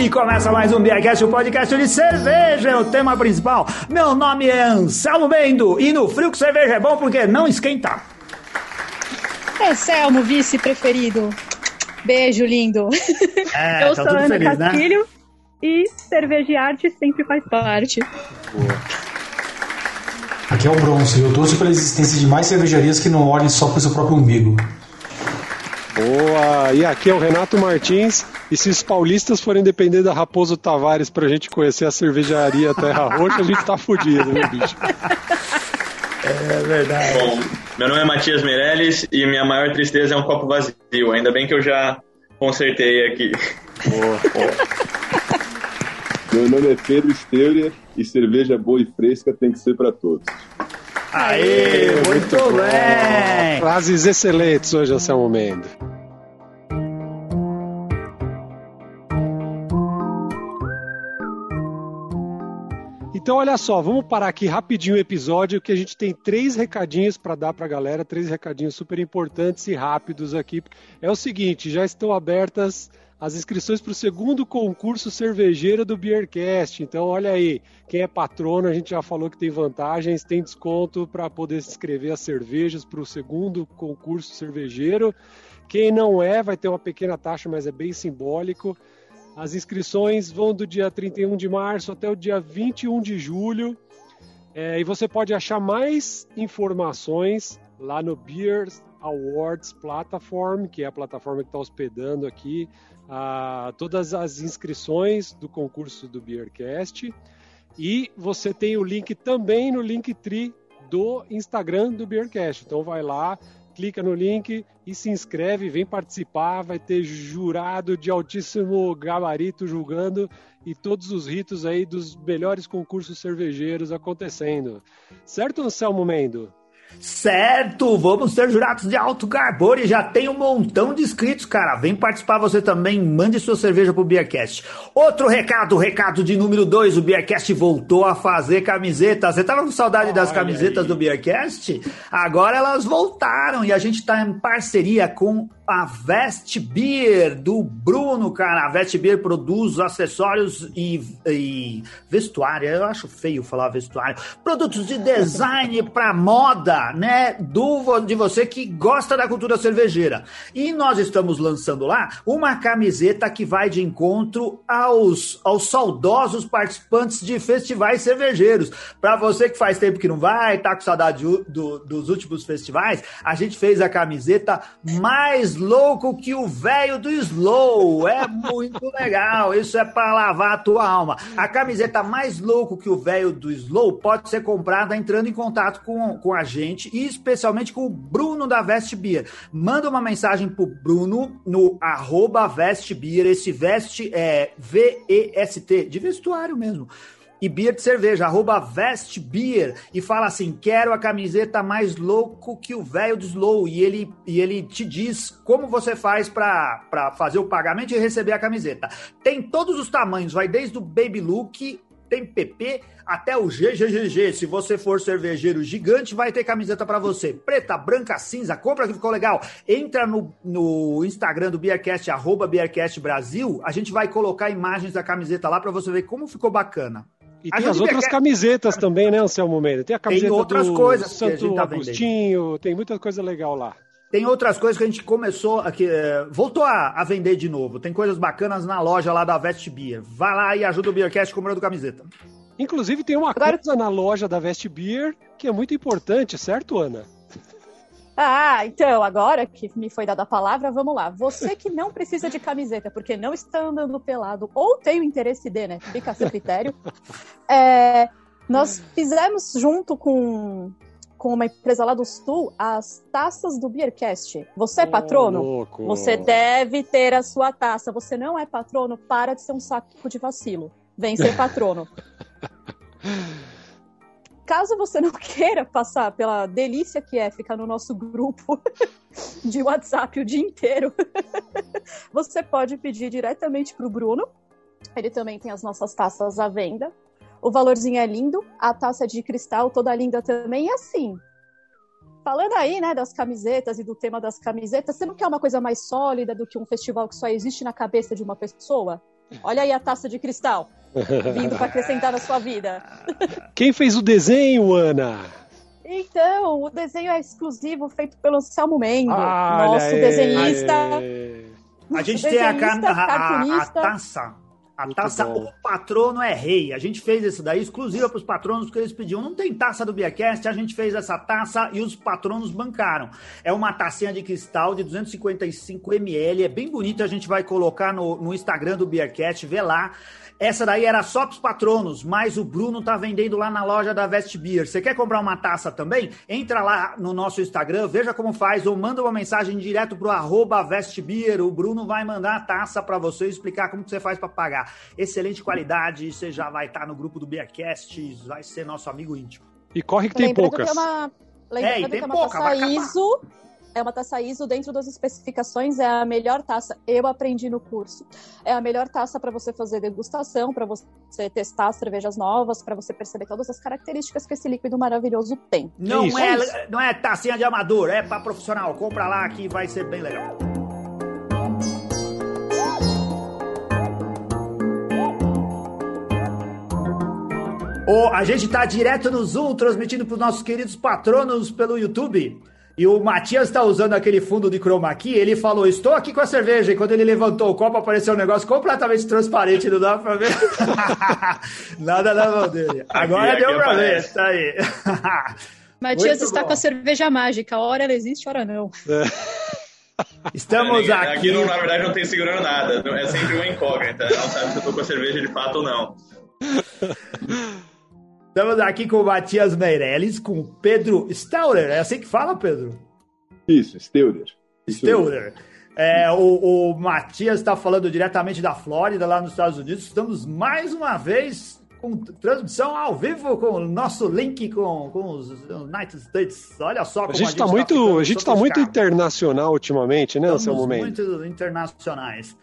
E começa mais um Beercast, o um podcast de cerveja, é o tema principal. Meu nome é Anselmo Bendo e no frio que cerveja é bom porque não esquenta. Anselmo, vice preferido. Beijo, lindo. É, Eu tá sou Ana feliz, né? Castilho né? e cerveja sempre faz parte. Boa. Aqui é o Bronze. Eu torço pela existência de mais cervejarias que não olhem só para o seu próprio umbigo. Boa! E aqui é o Renato Martins. E se os paulistas forem depender da Raposo Tavares pra gente conhecer a cervejaria Terra Roxa, a gente tá fudido, né, bicho? É verdade. Bom, meu nome é Matias Meirelles e minha maior tristeza é um copo vazio. Ainda bem que eu já consertei aqui. Boa, boa. Meu nome é Pedro Steuria e cerveja boa e fresca tem que ser para todos. Aê, muito, muito bem! Frases excelentes hoje, Anselmo Mendes. Então, olha só, vamos parar aqui rapidinho o episódio, que a gente tem três recadinhos para dar para a galera, três recadinhos super importantes e rápidos aqui. É o seguinte, já estão abertas as inscrições para o segundo concurso cervejeiro do Beercast. Então, olha aí, quem é patrono, a gente já falou que tem vantagens, tem desconto para poder se inscrever as cervejas para o segundo concurso cervejeiro. Quem não é, vai ter uma pequena taxa, mas é bem simbólico. As inscrições vão do dia 31 de março até o dia 21 de julho. É, e você pode achar mais informações lá no Beers Awards Platform, que é a plataforma que está hospedando aqui a, todas as inscrições do concurso do Beercast. E você tem o link também no Linktree do Instagram do Beercast. Então vai lá, clica no link e se inscreve, vem participar, vai ter jurado de altíssimo gabarito julgando e todos os ritos aí dos melhores concursos cervejeiros acontecendo. Certo, Anselmo Mendo? Certo, vamos ser jurados de alto carbor e já tem um montão de inscritos, cara. Vem participar você também, mande sua cerveja pro Beercast. Outro recado, recado de número 2, o Beercast voltou a fazer camisetas. Você tava com saudade das camisetas aí. do Beercast? Agora elas voltaram e a gente tá em parceria com a Vest Beer do Bruno, cara. A Vest Beer produz acessórios e, e vestuário. Eu acho feio falar vestuário. Produtos de design para moda, né? Do, de você que gosta da cultura cervejeira. E nós estamos lançando lá uma camiseta que vai de encontro aos, aos saudosos participantes de festivais cervejeiros. Para você que faz tempo que não vai, tá com saudade do, do, dos últimos festivais, a gente fez a camiseta mais louco que o velho do Slow. É muito legal. Isso é para lavar a tua alma. A camiseta mais louco que o velho do Slow pode ser comprada entrando em contato com, com a gente e especialmente com o Bruno da Vest Beer. Manda uma mensagem pro Bruno no arroba. Esse veste é V-E-S-T, de vestuário mesmo e beer de cerveja, arroba vestbeer, e fala assim: quero a camiseta mais louco que o velho do Slow. E ele, e ele te diz como você faz para fazer o pagamento e receber a camiseta. Tem todos os tamanhos, vai desde o Baby Look, tem PP até o GGGG. Se você for cervejeiro gigante, vai ter camiseta para você. Preta, branca, cinza, compra que ficou legal. Entra no, no Instagram do Beercast, arroba Beercast Brasil. A gente vai colocar imagens da camiseta lá para você ver como ficou bacana. E tem as outras quer... camisetas também, né, Anselmo Mendes? Tem a camiseta tem outras do coisas Santo tá Agostinho, vendendo. tem muita coisa legal lá. Tem outras coisas que a gente começou aqui, é, voltou a, a, vender de novo. Tem coisas bacanas na loja lá da Vest Beer. Vai lá e ajuda o Beercast comprando camiseta. Inclusive tem uma Agora... coisa na loja da Vest Beer que é muito importante, certo, Ana? Ah, então, agora que me foi dada a palavra, vamos lá. Você que não precisa de camiseta porque não está andando pelado ou tem o interesse de, né? Fica a seu critério. É, nós fizemos junto com, com uma empresa lá do Sul as taças do Beercast. Você é patrono? Oh, você deve ter a sua taça. Você não é patrono? Para de ser um saco de vacilo. Vem ser patrono. caso você não queira passar pela delícia que é ficar no nosso grupo de WhatsApp o dia inteiro, você pode pedir diretamente para o Bruno. Ele também tem as nossas taças à venda. O valorzinho é lindo, a taça é de cristal toda linda também. E assim, falando aí, né, das camisetas e do tema das camisetas, você não quer uma coisa mais sólida do que um festival que só existe na cabeça de uma pessoa? Olha aí a taça de cristal vindo para acrescentar na sua vida. Quem fez o desenho, Ana? Então, o desenho é exclusivo, feito pelo Anselmo Mendes, nosso desenhista. A gente tem a, a, a, a taça a Muito taça bom. O Patrono é Rei. A gente fez isso daí exclusiva para os patronos, porque eles pediam. Não tem taça do Biacast, a gente fez essa taça e os patronos bancaram. É uma tacinha de cristal de 255 ml, é bem bonita. A gente vai colocar no, no Instagram do Beercast, vê lá. Essa daí era só para os patronos, mas o Bruno tá vendendo lá na loja da Vest Beer. Você quer comprar uma taça também? Entra lá no nosso Instagram, veja como faz, ou manda uma mensagem direto pro arroba Vestbeer. O Bruno vai mandar a taça para você explicar como que você faz para pagar. Excelente qualidade, você já vai estar tá no grupo do Beercast, vai ser nosso amigo íntimo. E corre que tem Lembrando poucas. Que é uma... Lembrando é, e tem que é uma pouca, taça ISO é uma taça ISO dentro das especificações, é a melhor taça. Eu aprendi no curso. É a melhor taça para você fazer degustação, para você testar cervejas novas, para você perceber todas as características que esse líquido maravilhoso tem. Não é, não é tacinha de amador, é para profissional. Compra lá que vai ser bem legal. Oh, a gente está direto no Zoom, transmitindo para os nossos queridos patronos pelo YouTube. E o Matias está usando aquele fundo de chroma key, ele falou, estou aqui com a cerveja, e quando ele levantou o copo, apareceu um negócio completamente transparente, não dá para ver nada na mão dele. Agora aqui, deu para ver, tá aí. Matias Muito está bom. com a cerveja mágica, hora ela existe, hora não. Estamos é, aqui. Aqui, não, na verdade, não tem segurando nada. É sempre uma incógnita. Não sabe se eu tô com a cerveja de fato ou não. Estamos aqui com o Matias Meirelles, com o Pedro Staurer. É assim que fala, Pedro? Isso, Steurer. Steurer. É, o, o Matias está falando diretamente da Flórida, lá nos Estados Unidos. Estamos mais uma vez com transmissão ao vivo com o nosso link com, com os United States. Olha só como a gente está tá muito, a gente está muito internacional ultimamente, né, no seu momento. Muito internacionais.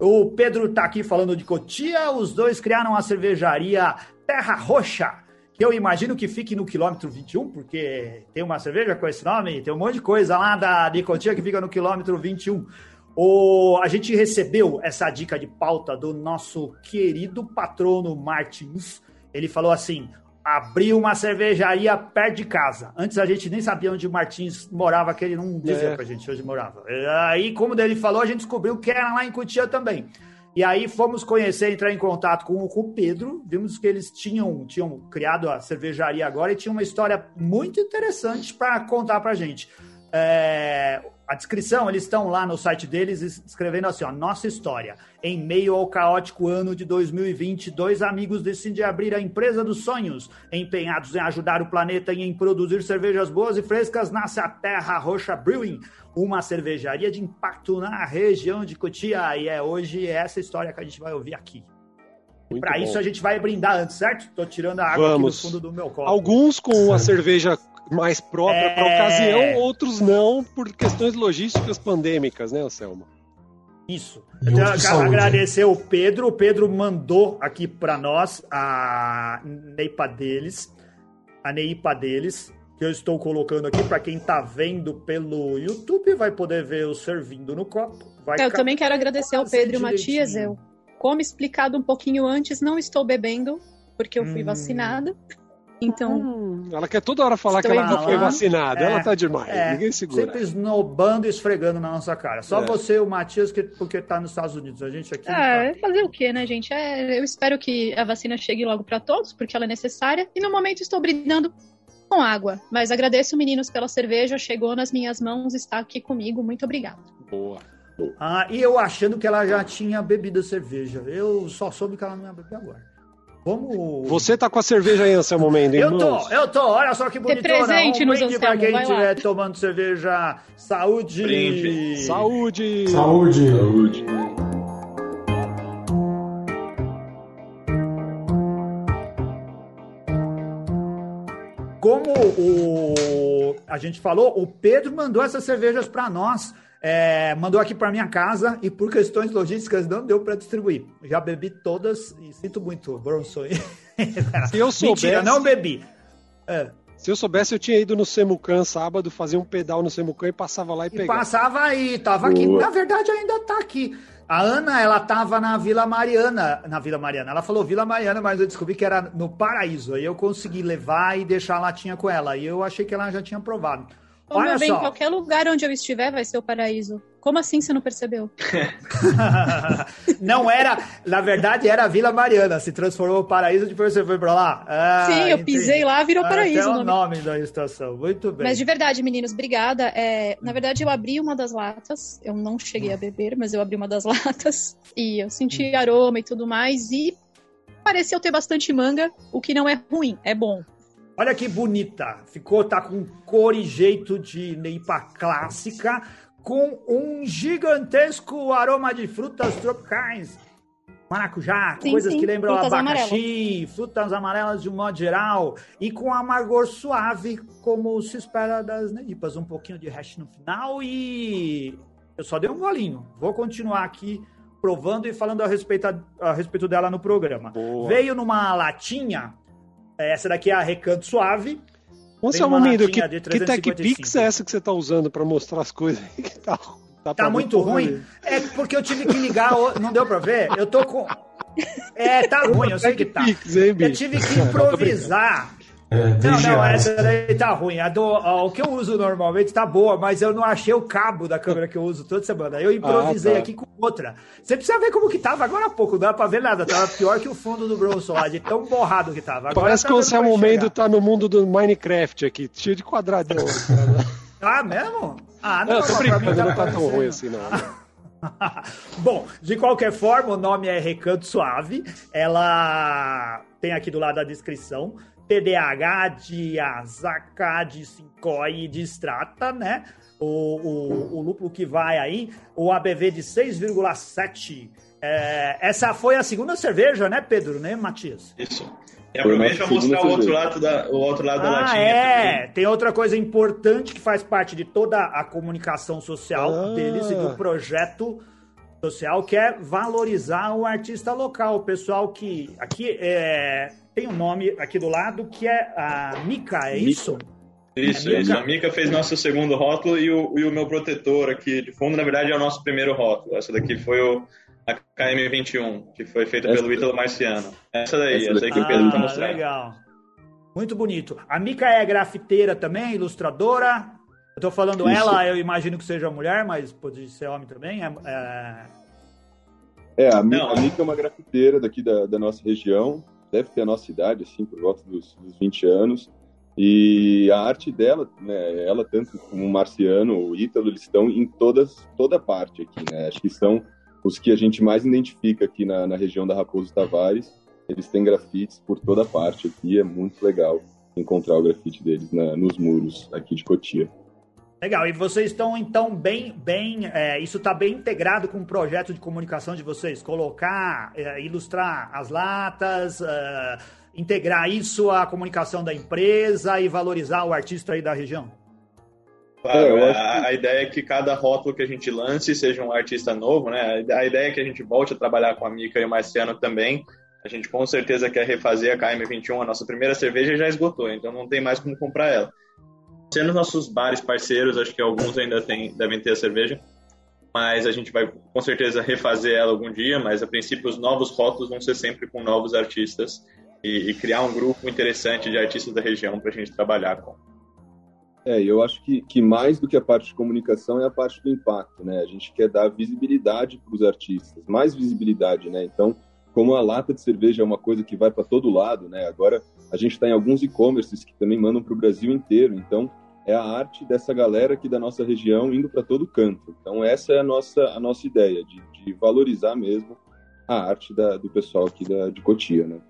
O Pedro está aqui falando de Cotia. Os dois criaram a cervejaria Terra Roxa que eu imagino que fique no quilômetro 21, porque tem uma cerveja com esse nome, tem um monte de coisa lá da Nicotinha que fica no quilômetro 21. O, a gente recebeu essa dica de pauta do nosso querido patrono Martins. Ele falou assim: abriu uma cervejaria perto de casa. Antes a gente nem sabia onde o Martins morava, que ele não dizia é. pra gente onde morava. Aí, como ele falou, a gente descobriu que era lá em Cotia também. E aí fomos conhecer, entrar em contato com, com o Pedro, vimos que eles tinham, tinham criado a cervejaria agora e tinha uma história muito interessante para contar para gente. É, a descrição, eles estão lá no site deles escrevendo assim, ó, nossa história. Em meio ao caótico ano de 2020, dois amigos decidem abrir a empresa dos sonhos. Empenhados em ajudar o planeta e em produzir cervejas boas e frescas, nasce a Terra Roxa Brewing, uma cervejaria de impacto na região de Cotia. E é hoje essa história que a gente vai ouvir aqui. Para isso a gente vai brindar antes, certo? Tô tirando a água Vamos. aqui do fundo do meu copo. Alguns com a cerveja mais própria é... para ocasião, outros não, por questões logísticas pandêmicas, né, Anselmo? Isso. Eu quero agradecer o Pedro. O Pedro mandou aqui para nós a neipa deles, a neipa deles, que eu estou colocando aqui para quem está vendo pelo YouTube, vai poder ver eu servindo no copo. Vai eu também quero agradecer ao Pedro e Matias. Eu, como explicado um pouquinho antes, não estou bebendo porque eu fui hum. vacinada. Então. Hum, ela quer toda hora falar que ela não foi vacinada. É, ela tá demais. É, Ninguém segura. Sempre esnobando e esfregando na nossa cara. Só é. você e o Matias, que, porque tá nos Estados Unidos. A gente aqui. É, tá. fazer o quê, né, gente? É, eu espero que a vacina chegue logo para todos, porque ela é necessária. E no momento estou brindando com água. Mas agradeço, meninos, pela cerveja. Chegou nas minhas mãos, está aqui comigo. Muito obrigado. Boa. Ah, e eu achando que ela já tinha bebido cerveja. Eu só soube que ela não ia beber agora. Vamos... Você tá com a cerveja aí, Anselmo Mendes, Eu tô, eu tô. Olha só que bonitona. presente um brinde pra quem estiver tomando cerveja. Saúde! Brinde. Saúde! Saúde! Saúde! Como o, a gente falou, o Pedro mandou essas cervejas para nós. É, mandou aqui para minha casa e por questões logísticas não deu para distribuir. Já bebi todas e sinto muito, Bronson. Se eu soubesse... Mentira, não bebi. É. Se eu soubesse, eu tinha ido no Semucan sábado, fazia um pedal no Semucan e passava lá e, e pegava. Passava aí, tava aqui. Na verdade, ainda tá aqui. A Ana, ela tava na Vila Mariana, na Vila Mariana. Ela falou Vila Mariana, mas eu descobri que era no Paraíso. Aí eu consegui levar e deixar a latinha com ela. E eu achei que ela já tinha provado. Olha bem, só. qualquer lugar onde eu estiver vai ser o paraíso. Como assim você não percebeu? não era, na verdade era a Vila Mariana, se transformou em paraíso, depois você foi pra lá? Ah, Sim, eu entendi. pisei lá, virou ah, paraíso. É o nome da estação, muito bem. Mas de verdade, meninos, obrigada. É, na verdade, eu abri uma das latas, eu não cheguei a beber, mas eu abri uma das latas e eu senti aroma e tudo mais e pareceu ter bastante manga, o que não é ruim, é bom. Olha que bonita. Ficou, tá com cor e jeito de neipa clássica, com um gigantesco aroma de frutas tropicais. Maracujá, sim, coisas sim. que lembram frutas abacaxi, amarelas. frutas amarelas de um modo geral, e com amargor suave, como se espera das neipas. Um pouquinho de hash no final e eu só dei um golinho. Vou continuar aqui provando e falando a respeito, a, a respeito dela no programa. Boa. Veio numa latinha essa daqui é a Recanto Suave. Um segundo, que, que TechPix é essa que você está usando para mostrar as coisas que tá, tá, tá muito ruim? É porque eu tive que ligar, não deu para ver? Eu tô com. É, tá ruim, eu sei que tá. Eu tive que improvisar é, não, não, essa daí tá ruim. A do, a, o que eu uso normalmente tá boa, mas eu não achei o cabo da câmera que eu uso toda semana. Eu improvisei ah, tá. aqui com outra. Você precisa ver como que tava agora há pouco, não dá pra ver nada. Tava pior que o fundo do Bronson lá, de tão borrado que tava. Agora Parece tá que o seu momento tá no mundo do Minecraft aqui, cheio de quadradão. ah, mesmo? Ah, não, não tô brincando, tá não tá tão ruim assim, não. Bom, de qualquer forma, o nome é Recanto Suave. Ela tem aqui do lado da descrição. TDAH, de Azaka, de Sincoi e de Strata, né? O, o, o lúpulo que vai aí, o ABV de 6,7. É, essa foi a segunda cerveja, né, Pedro, né, Matias? Isso. E aproveita para mostrar o outro lado da, o outro lado ah, da latinha. É, também. tem outra coisa importante que faz parte de toda a comunicação social ah. deles e do projeto social, que é valorizar o artista local. O pessoal que. Aqui é, tem um nome aqui do lado que é a Mica, é isso? Isso, é isso. A Mica fez nosso segundo rótulo e o, e o meu protetor aqui de fundo, na verdade, é o nosso primeiro rótulo. Essa daqui foi o, a KM21, que foi feita essa pelo Ítalo Marciano. Essa daí, essa, essa aí que o Pedro está ah, mostrando. Legal. Muito bonito. A Mica é grafiteira também, ilustradora. Eu tô falando Isso. ela, eu imagino que seja mulher, mas pode ser homem também. É, é... é a, Mica, a Mica é uma grafiteira daqui da, da nossa região deve ter a nossa idade, assim, por volta dos, dos 20 anos. E a arte dela, né, ela tanto como o Marciano, o Ítalo, eles estão em todas, toda parte aqui, né? Acho que são os que a gente mais identifica aqui na, na região da Raposo Tavares. Eles têm grafites por toda parte aqui, é muito legal encontrar o grafite deles na, nos muros aqui de Cotia. Legal, e vocês estão então bem, bem, é, isso está bem integrado com o projeto de comunicação de vocês, colocar, é, ilustrar as latas, é, integrar isso à comunicação da empresa e valorizar o artista aí da região? Claro, é, a, a, ideia é que cada rótulo que a gente lance seja um artista novo, né? A ideia é que a gente volte a trabalhar com a Mica e o Marciano também. A gente com certeza quer refazer a KM21, a nossa primeira cerveja já esgotou, então não tem mais como comprar ela. Sendo nossos bares parceiros, acho que alguns ainda tem, devem ter a cerveja, mas a gente vai com certeza refazer ela algum dia, mas a princípio os novos rótulos vão ser sempre com novos artistas e, e criar um grupo interessante de artistas da região para a gente trabalhar com. É, eu acho que, que mais do que a parte de comunicação é a parte do impacto, né? A gente quer dar visibilidade para os artistas, mais visibilidade, né? Então, como a lata de cerveja é uma coisa que vai para todo lado, né? Agora a gente está em alguns e-commerces que também mandam para o Brasil inteiro. Então, é a arte dessa galera aqui da nossa região indo para todo canto. Então, essa é a nossa, a nossa ideia, de, de valorizar mesmo a arte da, do pessoal aqui da, de Cotia, né?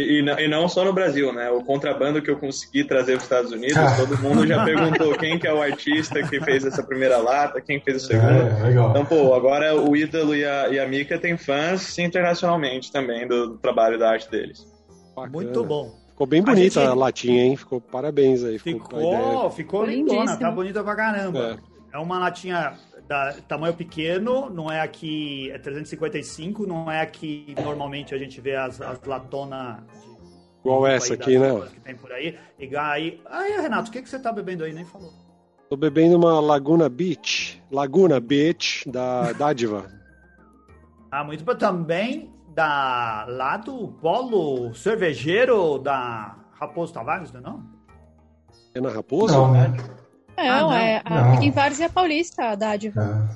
E, e, não só no Brasil, né? O contrabando que eu consegui trazer para os Estados Unidos, ah. todo mundo já perguntou quem que é o artista que fez essa primeira lata, quem fez a segunda. É, então, pô, agora o Ídolo e a, e a Mika têm fãs internacionalmente também do, do trabalho da arte deles. Bacana. Muito bom. Ficou bem bonita a, gente... a, latinha, hein? Ficou parabéns aí. Ficou, ficou, ficou lindona, tá bonita pra caramba. É. é uma latinha da tamanho pequeno, não é aqui, é 355, não é aqui normalmente a gente vê as, as latonas Igual essa aqui, né? Que tem por aí. E aí, aí Renato, o que, que você tá bebendo aí? Nem falou. Tô bebendo uma Laguna Beach. Laguna Beach da Dádiva. ah, muito bom. Também da, lá do polo cervejeiro da Raposo Tavares, não é não? É na Raposo? Não, né? Não, ah, não. é a, em Várzea Paulista, a Dádiva.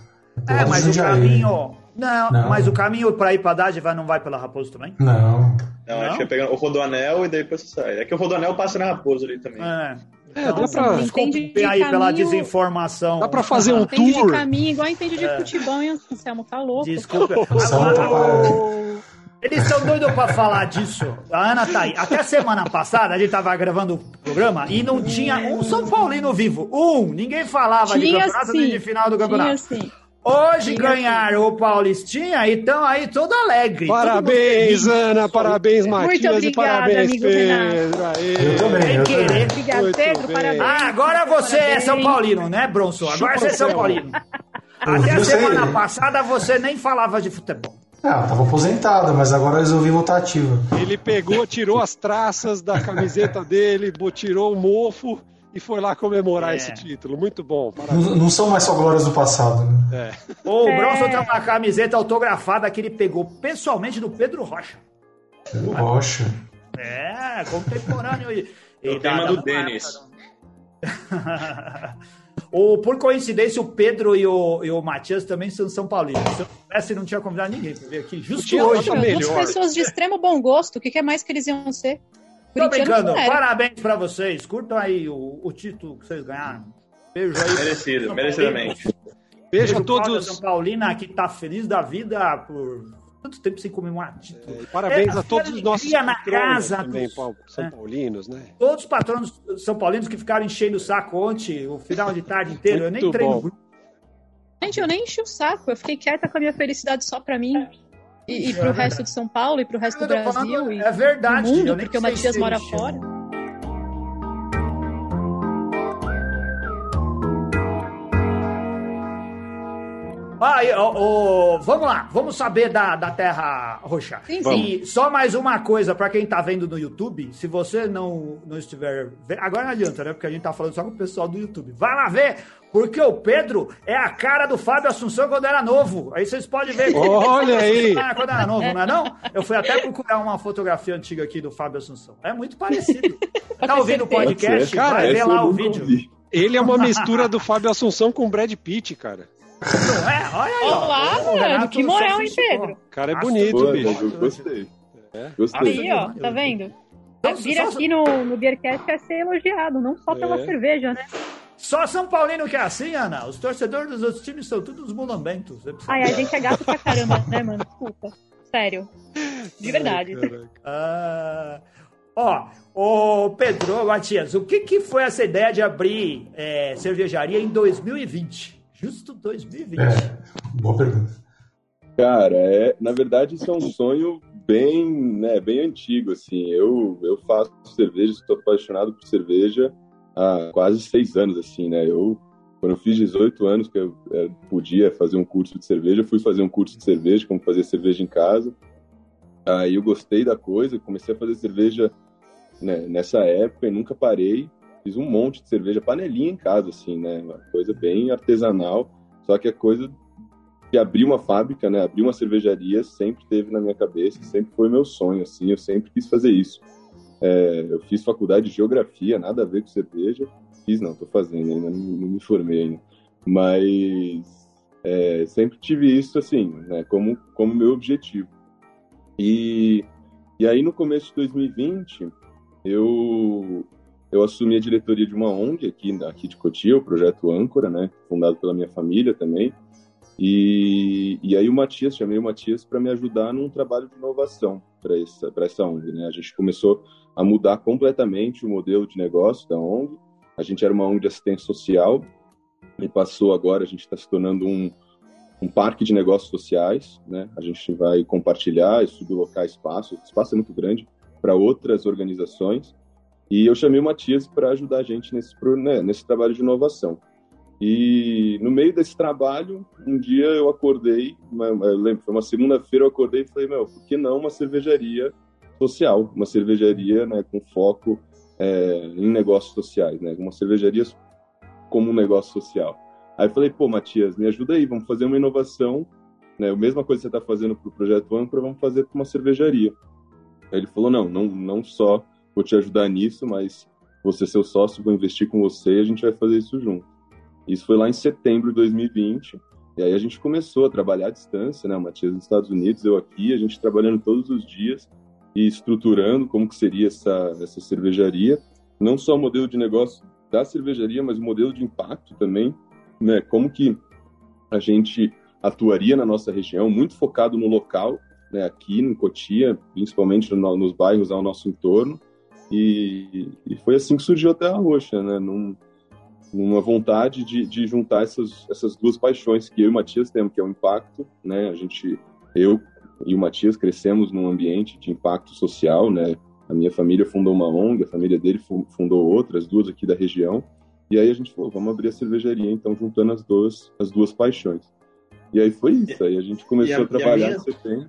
É, é mas o caminho... Não, não, mas o caminho para ir para Dádiva não vai pela Raposo também? Não. Não, acho que é pegando o Rodoanel e daí depois você sai. É que o Rodoanel passa na Raposo ali também. É. É, dá pra. Desculpe de aí caminho, pela desinformação. Dá pra fazer um entende tour. de caminho, igual entende de é. futebol, hein? Anselmo tá louco. Desculpa. Eles estão doidos pra falar disso. A Ana tá aí. Até semana passada a gente tava gravando o programa e não tinha um São Paulino vivo. Um! Ninguém falava tinha de campeonato sim. nem de final do campeonato. Tinha sim. Hoje Sim, ganharam o Paulistinha e estão aí todo alegre. Parabéns, Ana, parabéns, Matias, Muito obrigada, e parabéns, amigo Pedro. Eu também. Eu querer. Obrigado, Pedro, parabéns. Ah, agora você parabéns. é São Paulino, né, Bronson? Agora você é São Paulino. Até a semana passada você nem falava de futebol. Ah, eu tava aposentado, mas agora resolvi voltar ativo. Ele pegou, tirou as traças da camiseta dele, tirou o mofo e foi lá comemorar é. esse título. Muito bom. Não, não, são mais só glórias do passado. Né? É. O é. Bronson tem uma camiseta autografada que ele pegou pessoalmente do Pedro Rocha. Pedro Rocha. É, contemporâneo. E, e tema do Denis. o, por coincidência, o Pedro e o, e o Matias também são São Paulinos. Se eu soubesse, não tinha convidado ninguém para vir aqui. Justo hoje. Duas pessoas de extremo bom gosto. O que, que é mais que eles iam ser? Tô brincando. Parabéns pra vocês. Curtam aí o, o título que vocês ganharam. Beijo aí. Merecido, merecidamente. Beijo a todos. São Paulina que tá feliz da vida por tanto tempo sem comemorar título. É, parabéns é, a todos os nossos na casa também, dos, São Paulinos, né? Todos os patronos São Paulinos que ficaram enchendo o saco ontem, o final de tarde inteiro. Eu nem treino. Gente, eu nem enchi o saco. Eu fiquei quieta com a minha felicidade só pra mim. E, e para o resto de São Paulo e para o resto do Brasil e é verdade, do mundo, porque o Matias mora fora. Oh, oh, vamos lá, vamos saber da, da Terra Roxa. Sim, sim. E só mais uma coisa para quem tá vendo no YouTube, se você não, não estiver vendo, agora não adianta, né? Porque a gente tá falando só com o pessoal do YouTube. Vai lá ver, porque o Pedro é a cara do Fábio Assunção quando era novo. Aí vocês podem ver. Olha aí! Quando era novo, não é não? Eu fui até procurar uma fotografia antiga aqui do Fábio Assunção. É muito parecido. Tá ouvindo o podcast? Cara, vai ver lá o vídeo. Ele é uma mistura do Fábio Assunção com o Brad Pitt, cara. É? Olha aí. Olá, ó. mano. Que moral, hein, Pedro? O cara é bonito, Boa, bicho. Eu gostei. É. Gostei. Aí, ó, tá vendo? Vir aqui no, no Beercast é ser elogiado, não só pela é. cerveja, né? Só São Paulino que é assim, Ana. Os torcedores dos outros times são todos mulambentos. Ai, a gente é gato pra caramba, né, mano? Desculpa. Sério. De verdade. Ah, ó, ô Pedro, Matias, o que, que foi essa ideia de abrir é, cervejaria em 2020? Justo 2020. É, boa pergunta. Cara, é, na verdade isso é um sonho bem, né, bem antigo, assim. Eu, eu faço cerveja, estou apaixonado por cerveja há quase seis anos, assim, né? Eu, quando eu fiz 18 anos que eu é, podia fazer um curso de cerveja, eu fui fazer um curso de cerveja, como fazer cerveja em casa. Aí eu gostei da coisa, comecei a fazer cerveja né, nessa época e nunca parei fiz um monte de cerveja, panelinha em casa, assim, né? Uma coisa bem artesanal. Só que a coisa de abrir uma fábrica, né? Abrir uma cervejaria sempre teve na minha cabeça, sempre foi meu sonho, assim. Eu sempre quis fazer isso. É, eu fiz faculdade de geografia, nada a ver com cerveja. Fiz, não, tô fazendo ainda, não, não me formei ainda. Mas é, sempre tive isso, assim, né? Como, como meu objetivo. E, e aí, no começo de 2020, eu, eu assumi a diretoria de uma ONG aqui, aqui de Cotia, o Projeto Âncora, né, fundado pela minha família também. E, e aí o Matias, chamei o Matias para me ajudar num trabalho de inovação para essa, essa ONG. Né? A gente começou a mudar completamente o modelo de negócio da ONG. A gente era uma ONG de assistência social e passou agora, a gente está se tornando um, um parque de negócios sociais. Né? A gente vai compartilhar e sublocar espaço, o espaço é muito grande, para outras organizações. E eu chamei o Matias para ajudar a gente nesse, né, nesse trabalho de inovação. E no meio desse trabalho, um dia eu acordei, eu lembro, foi uma segunda-feira, eu acordei e falei, meu, por que não uma cervejaria social, uma cervejaria né, com foco é, em negócios sociais, né, uma cervejaria como um negócio social. Aí falei, pô, Matias, me ajuda aí, vamos fazer uma inovação, né, a mesma coisa que você está fazendo para o Projeto Âncora, vamos fazer para uma cervejaria. Aí ele falou, não, não, não só vou te ajudar nisso, mas você seu sócio, vou investir com você e a gente vai fazer isso junto. Isso foi lá em setembro de 2020, e aí a gente começou a trabalhar à distância, né, Matias nos Estados Unidos, eu aqui, a gente trabalhando todos os dias e estruturando como que seria essa, essa cervejaria, não só o modelo de negócio da cervejaria, mas o modelo de impacto também, né, como que a gente atuaria na nossa região, muito focado no local, né, aqui em Cotia, principalmente no, nos bairros ao nosso entorno, e, e, foi assim que surgiu a Terra Roxa, né, num, numa vontade de, de juntar essas, essas duas paixões que eu e o Matias temos, que é o impacto, né? A gente, eu e o Matias crescemos num ambiente de impacto social, né? A minha família fundou uma ONG, a família dele fundou outras, duas aqui da região. E aí a gente falou, vamos abrir a cervejaria, então juntando as duas, as duas paixões. E aí foi isso, aí a gente começou a, a, trabalhar minha... em setembro.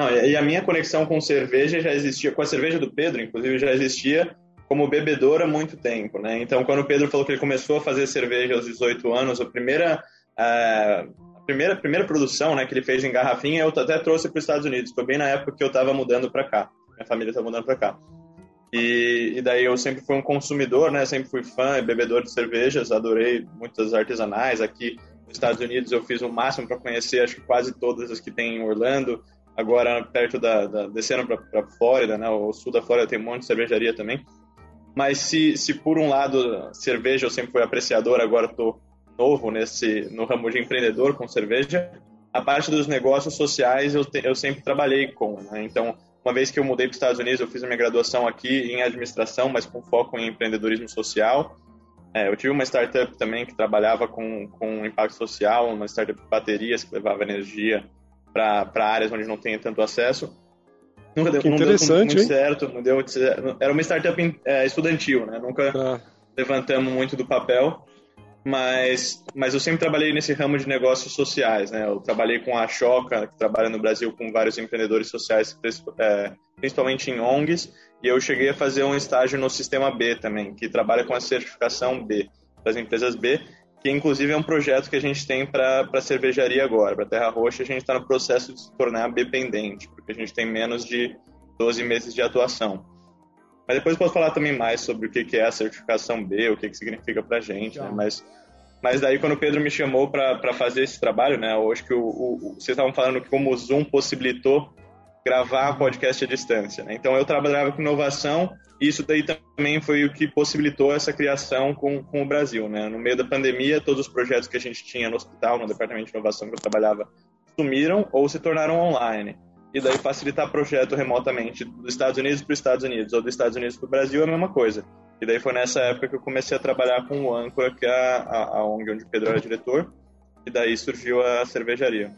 Não, e a minha conexão com cerveja já existia, com a cerveja do Pedro, inclusive, já existia como bebedor há muito tempo, né? Então, quando o Pedro falou que ele começou a fazer cerveja aos 18 anos, a primeira a primeira primeira produção, né, que ele fez em garrafinha, eu até trouxe para os Estados Unidos. Foi bem na época que eu estava mudando para cá. Minha família estava mudando para cá. E, e, daí eu sempre fui um consumidor, né? Sempre fui fã e bebedor de cervejas. Adorei muitas artesanais aqui nos Estados Unidos. Eu fiz o máximo para conhecer, acho que quase todas as que tem em Orlando. Agora perto da, da descendo para Flórida, né? O sul da Flórida tem um monte de cervejaria também. Mas se, se por um lado cerveja eu sempre fui apreciador, agora estou novo nesse no ramo de empreendedor com cerveja, a parte dos negócios sociais eu, te, eu sempre trabalhei com. Né? Então, uma vez que eu mudei para os Estados Unidos, eu fiz a minha graduação aqui em administração, mas com foco em empreendedorismo social. É, eu tive uma startup também que trabalhava com, com impacto social, uma startup de baterias que levava energia para áreas onde não tem tanto acesso. Nunca deu, interessante, muito, muito certo, não deu, era uma startup é, estudantil, né? Nunca tá. levantamos muito do papel, mas, mas eu sempre trabalhei nesse ramo de negócios sociais, né? Eu trabalhei com a Choca, que trabalha no Brasil com vários empreendedores sociais, é, principalmente em ONGs, e eu cheguei a fazer um estágio no Sistema B também, que trabalha com a certificação B, das empresas B, que inclusive é um projeto que a gente tem para a cervejaria agora. Para Terra Roxa, a gente está no processo de se tornar dependente, porque a gente tem menos de 12 meses de atuação. Mas depois posso falar também mais sobre o que é a certificação B, o que, que significa para a gente. Né? Mas, mas daí, quando o Pedro me chamou para fazer esse trabalho, né, acho que o, o, vocês estavam falando que como o Zoom possibilitou gravar podcast à distância. Né? Então, eu trabalhava com inovação isso daí também foi o que possibilitou essa criação com, com o Brasil. Né? No meio da pandemia, todos os projetos que a gente tinha no hospital, no departamento de inovação que eu trabalhava, sumiram ou se tornaram online. E daí facilitar projeto remotamente dos Estados Unidos para os Estados Unidos ou dos Estados Unidos para o Brasil é a mesma coisa. E daí foi nessa época que eu comecei a trabalhar com o Âncora, que é a, a ONG onde o Pedro era diretor, e daí surgiu a cervejaria.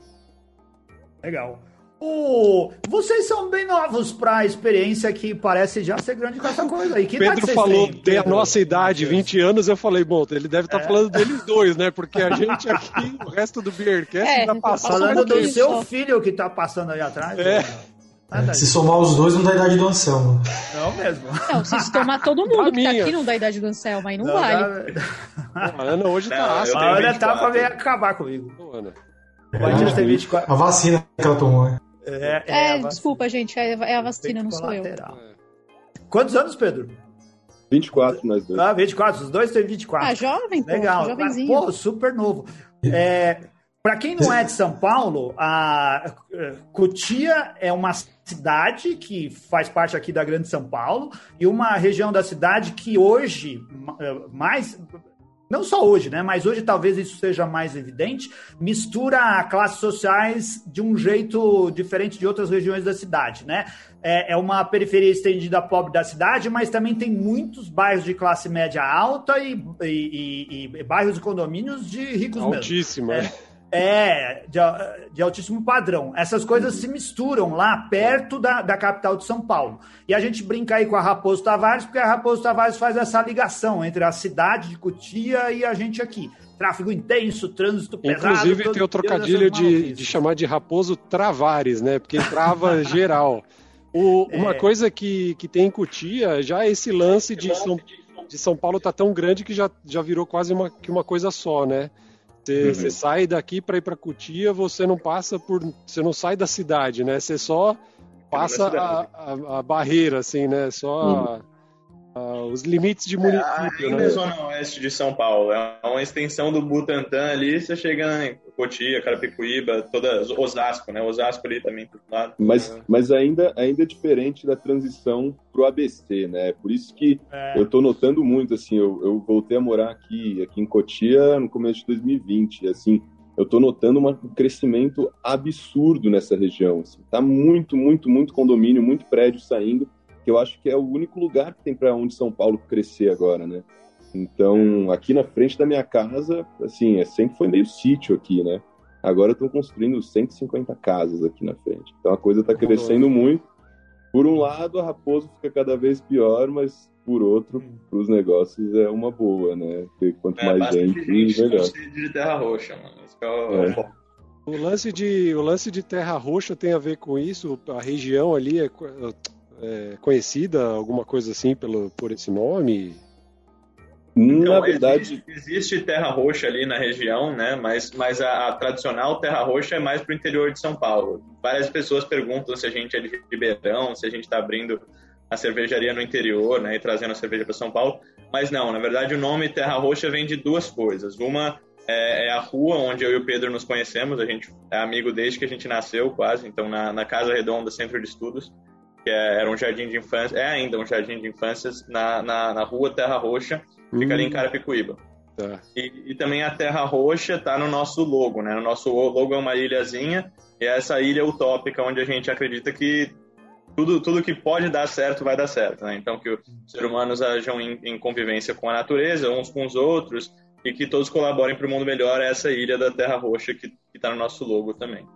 Legal. Oh, vocês são bem novos para a experiência que parece já ser grande com essa coisa aí. Que Pedro falou têm, a nossa idade, 20 anos, eu falei, bom, ele deve estar tá é. falando deles dois, né? Porque a gente aqui, o resto do Beercast, é, tá passando. Falando do seu filho que tá passando aí atrás. É. é. Se somar os dois, não dá idade do Anselmo. Não mesmo. Não, se somar todo mundo que tá aqui, não dá idade do Anselmo, aí não, não vale. Dá... A Ana hoje tá. Não, a Ana tá pra acabar comigo. Ô, Ana. Pode ter 24. A vacina que ela tomou, né? É, é, é desculpa, gente, é, é a vacina, não sou eu. Quantos anos, Pedro? 24, nós dois. Ah, 24, os dois têm 24. Ah, jovem, Legal. pô, jovenzinho. Pô, super novo. É, para quem não é de São Paulo, a Cotia é uma cidade que faz parte aqui da Grande São Paulo e uma região da cidade que hoje mais não só hoje, né? Mas hoje talvez isso seja mais evidente, mistura classes sociais de um jeito diferente de outras regiões da cidade, né? É, é uma periferia estendida pobre da cidade, mas também tem muitos bairros de classe média alta e, e, e, e bairros e condomínios de ricos Altíssimo, mesmo. Altíssimo, é. É, de, de, altíssimo padrão. Essas coisas se misturam lá perto da, da capital de São Paulo. E a gente brinca aí com a Raposo Tavares, porque a Raposo Tavares faz essa ligação entre a cidade de Cotia e a gente aqui. Tráfego intenso, trânsito pesado. Inclusive tem o trocadilho de, de chamar de Raposo Travares, né? Porque trava geral. O, uma é... coisa que, que tem em Cutia, já esse lance de São, de São Paulo tá tão grande que já, já virou quase uma, que uma coisa só, né? Você uhum. sai daqui para ir para Cutia, você não passa por. Você não sai da cidade, né? Você só passa a, a, a, barreira, assim, né? Só. Uhum uh, os limites de município. É, ainda né? zona oeste de São Paulo. É uma extensão do Butantã ali, você chega em Cotia, Carapicuíba, toda Osasco, né? Osasco ali também por lado. Mas, mas ainda, ainda é diferente da transição pro ABC, né? Por isso que é. eu tô notando muito, assim, eu, eu voltei a morar aqui, aqui em Cotia no começo de 2020, assim, eu estou notando um crescimento absurdo nessa região. Assim. Tá muito, muito, muito condomínio, muito prédio saindo que eu acho que é o único lugar que tem para onde São Paulo crescer agora, né? Então, aqui na frente da minha casa, assim, é, sempre foi meio sítio aqui, né? Agora estão construindo 150 casas aqui na frente. Então a coisa está crescendo muito. Por um lado, a Raposo fica cada vez pior, mas por outro, para os negócios é uma boa, né? Porque quanto é, mais gente, gente, melhor. de terra roxa, mano. É o... É. o... lance de o lance de terra roxa tem a ver com isso. A região ali é é, conhecida, alguma coisa assim pelo, por esse nome? Então, na verdade, existe, existe, terra roxa ali na região, né? Mas, mas a, a tradicional terra roxa é mais para o interior de São Paulo. Várias pessoas perguntam se a gente é de Ribeirão, se a gente está abrindo a cervejaria no interior, né? E trazendo a cerveja para São Paulo. Mas não, na verdade o nome Terra Roxa vem de duas coisas. Uma é, é, a rua onde eu e o Pedro nos conhecemos. A gente é amigo desde que a gente nasceu, quase. Então na, na Casa Redonda Centro de Estudos que é, era um jardim de infância, é ainda um jardim de infância na, na, na rua Terra Roxa, fica ali em hum. Carapicuíba. Tá. E, e, também a Terra Roxa está no nosso logo, né? O nosso logo é uma ilhazinha, e é essa ilha utópica onde a gente acredita que tudo, tudo que pode dar certo vai dar certo, né? Então que os seres humanos ajam em, em convivência com a natureza, uns com os outros, e que todos colaborem para o mundo melhor, é essa ilha da Terra Roxa que está no nosso logo também.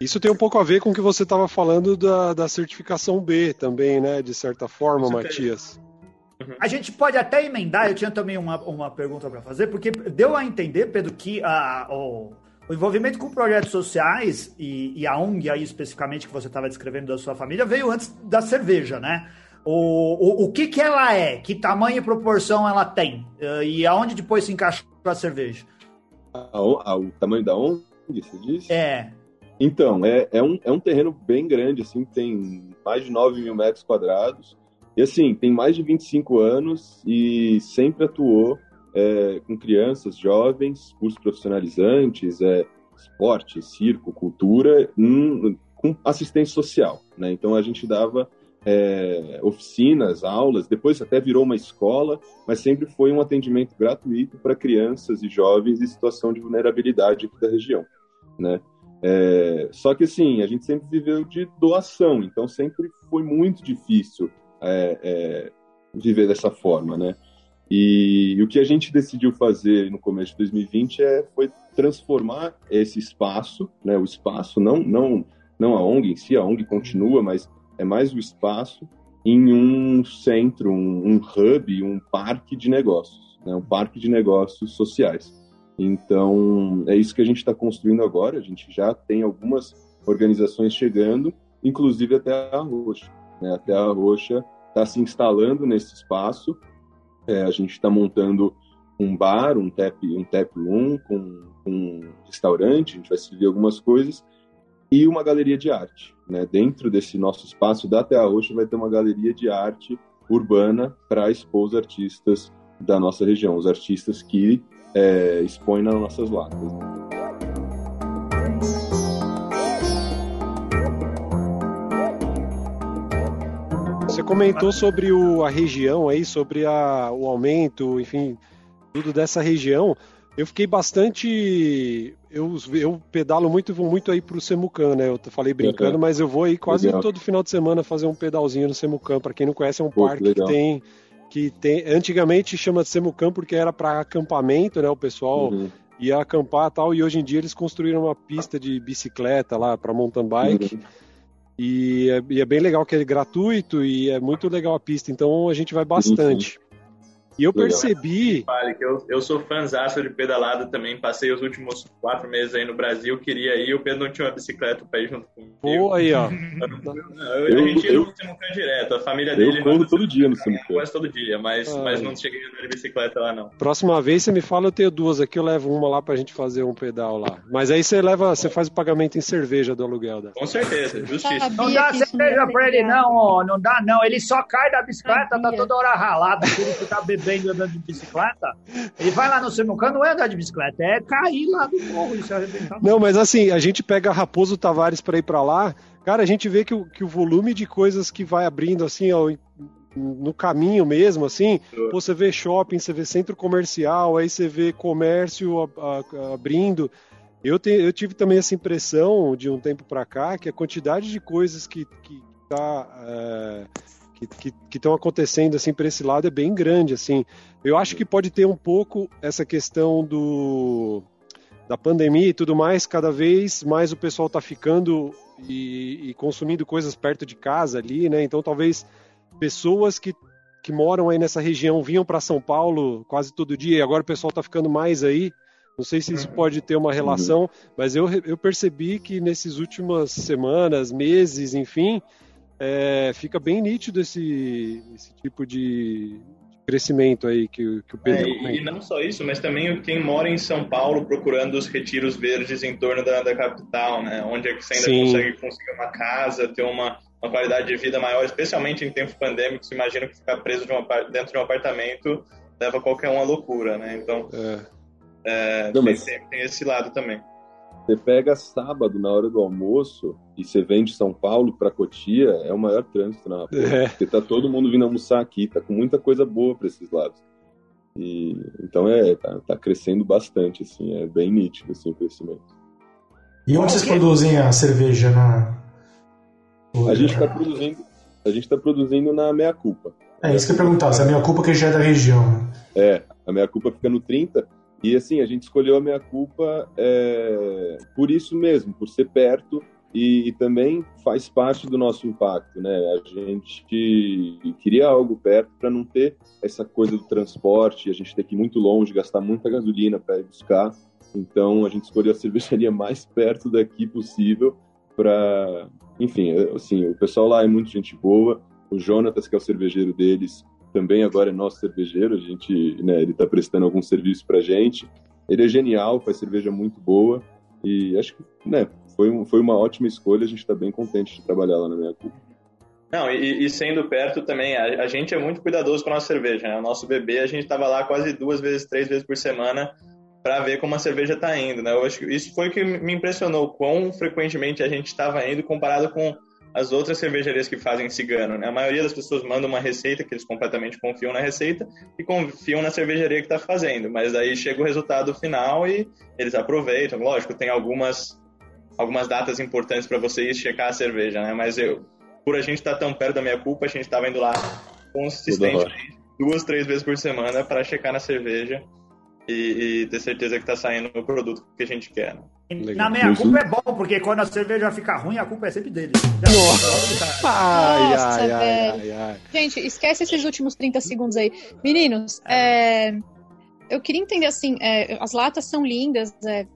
Isso tem um pouco a ver com o que você estava falando da, da certificação B também, né? De certa forma, Matias. Uhum. A gente pode até emendar, eu tinha também uma, uma pergunta para fazer, porque deu a entender, Pedro, que a, o, o envolvimento com projetos sociais e, e, a ONG aí especificamente que você estava descrevendo da sua família veio antes da cerveja, né? O, o, o que, que ela é? Que tamanho e proporção ela tem? Uh, e aonde depois se encaixou a cerveja? A, a, o tamanho da ONG, você disse? É. Então, é, é, um, é um terreno bem grande, assim, tem mais de 9 mil metros quadrados. E, assim, tem mais de 25 anos e sempre atuou é, com crianças, jovens, cursos profissionalizantes, é, esporte, circo, cultura, um, com assistência social. Né? Então, a gente dava é, oficinas, aulas, depois até virou uma escola, mas sempre foi um atendimento gratuito para crianças e jovens em situação de vulnerabilidade aqui da região. Né? É, só que assim, a gente sempre viveu de doação, então sempre foi muito difícil é, é, viver dessa forma, né? E, e, o que a gente decidiu fazer no começo de 2020 é, foi transformar esse espaço, né? O espaço, não, não, não a ONG em si, a ONG continua, mas é mais o espaço em um centro, um, um hub, um parque de negócios, né? Um parque de negócios sociais. Então, é isso que a gente está construindo agora. A gente já tem algumas organizações chegando, inclusive a Terra Roxa. Né? A Terra Roxa está se instalando nesse espaço. É, a gente está montando um bar, um tap, um tap room com um restaurante. A gente vai servir algumas coisas e uma galeria de arte. Né? Dentro desse nosso espaço da Terra Roxa vai ter uma galeria de arte urbana para expor os artistas da nossa região, os artistas que é, expõe nas nossas latas. Você comentou sobre o, a região aí, sobre a, o aumento, enfim, tudo dessa região. Eu fiquei bastante. Eu, eu pedalo muito vou muito aí pro Semucan, né? Eu falei brincando, mas eu vou aí quase Legal. todo final de semana fazer um pedalzinho no Semucan. Para quem não conhece, é um Pô, parque que tem que tem antigamente chama de Semucam porque era para acampamento, né? O pessoal uhum. ia acampar tal e hoje em dia eles construíram uma pista de bicicleta lá para mountain bike. Uhum. E é, e é, bem legal que é gratuito e é muito legal a pista, então a gente vai bastante. E eu percebi. Vale, que eu, eu sou fãzaço de pedalada também. Passei os últimos quatro meses aí no Brasil, queria ir. O Pedro não tinha uma bicicleta pra ir junto comigo. Pô, aí, ó. Eu, eu, a gente ia no Simucan direto. A família dele. Eu corro todo dia no Simucan. Quase todo dia, mas, mas não cheguei a andar de bicicleta lá, não. Próxima vez você me fala, eu tenho duas aqui, eu levo uma lá pra gente fazer um pedal lá. Mas aí você leva, você faz o pagamento em cerveja do aluguel. Da... Com certeza, justiça. Não dá cerveja pra ele, não, não dá, não. Ele só cai da bicicleta, tá toda hora ralado, ele ficar bebendo andando de bicicleta. Ele vai lá no Simucan, não é andar de bicicleta, é cair lá do morro e se arrebentar. Não, mas assim, a gente pega Raposo Tavares pra ir pra lá, cara, a gente vê que o, que o volume de coisas que vai abrindo, assim, ó, no caminho mesmo, assim, pô, você vê shopping, você vê centro comercial, aí você vê comércio abrindo. Eu, te, eu tive também essa impressão de um tempo para cá que a quantidade de coisas que que tá é, que estão acontecendo assim para esse lado é bem grande assim. Eu acho que pode ter um pouco essa questão do da pandemia e tudo mais, cada vez mais o pessoal está ficando e, e consumindo coisas perto de casa ali, né? Então talvez pessoas que, que moram aí nessa região vinham para São Paulo quase todo dia e agora o pessoal está ficando mais aí. Não sei se isso pode ter uma relação, mas eu, eu percebi que nesses últimas semanas, meses, enfim, é, fica bem nítido esse, esse tipo de, crescimento aí que, que o Pedro é, E não só isso, mas também quem mora em São Paulo procurando os retiros verdes em torno da, da capital, né? Onde é que você ainda Sim. consegue conseguir uma casa, ter uma, uma qualidade de vida maior, especialmente em tempos pandêmicos. Imagina que ficar preso de uma, dentro de um apartamento leva qualquer um à loucura, né? Então, é. É, Não, mas... tem, tem esse lado também. Você pega sábado na hora do almoço e você vem de São Paulo para Cotia, é o maior trânsito na rua. É. Porque tá todo mundo vindo almoçar aqui, tá com muita coisa boa para esses lados. E, então é, tá, tá, crescendo bastante, assim, é bem nítido assim, o crescimento. E onde vocês produzem a cerveja na, a gente está produzindo, a gente está produzindo na Meia Culpa. É isso que eu ia perguntar, se a Meia Culpa que já é da região. Né? É, a Meia Culpa fica no 30 e assim, a gente escolheu a Meia Culpa é, por isso mesmo, por ser perto e, e, também faz parte do nosso impacto, né? A gente queria algo perto para não ter essa coisa do transporte, a gente ter que ir muito longe, gastar muita gasolina para ir buscar. Então a gente escolheu a cervejaria mais perto daqui possível para enfim, assim, o pessoal lá é muito gente boa. O Jonatas, que é o cervejeiro deles, também agora é nosso cervejeiro. A gente, né, ele está prestando algum serviço para gente. Ele é genial, faz cerveja muito boa e acho que, né, foi, um, foi uma ótima escolha. A gente está bem contente de trabalhar lá na minha culpa. Não, e, e, sendo perto também, a, a, gente é muito cuidadoso com a nossa cerveja, né? O nosso bebê, a gente estava lá quase duas vezes, três vezes por semana para ver como a cerveja está indo, né? Eu acho que isso foi o que me impressionou, quão frequentemente a gente estava indo comparado com as outras cervejarias que fazem cigano, né? A maioria das pessoas manda uma receita que eles completamente confiam na receita e confiam na cervejaria que está fazendo, mas aí chega o resultado final e eles aproveitam. Lógico, tem algumas algumas datas importantes para você ir checar a cerveja, né? Mas eu, por a gente estar tá tão perto da minha culpa, a gente estava indo lá consistentemente duas, três vezes por semana para checar na cerveja e, e ter certeza que está saindo o produto que a gente quer. Né? Na minha culpa é bom, porque quando a cerveja fica ruim, a culpa é sempre dele. Nossa, ai, Nossa ai, ai, ai, Gente, esquece esses últimos 30 segundos aí. Meninos, é, eu queria entender assim, é, as latas são lindas, é,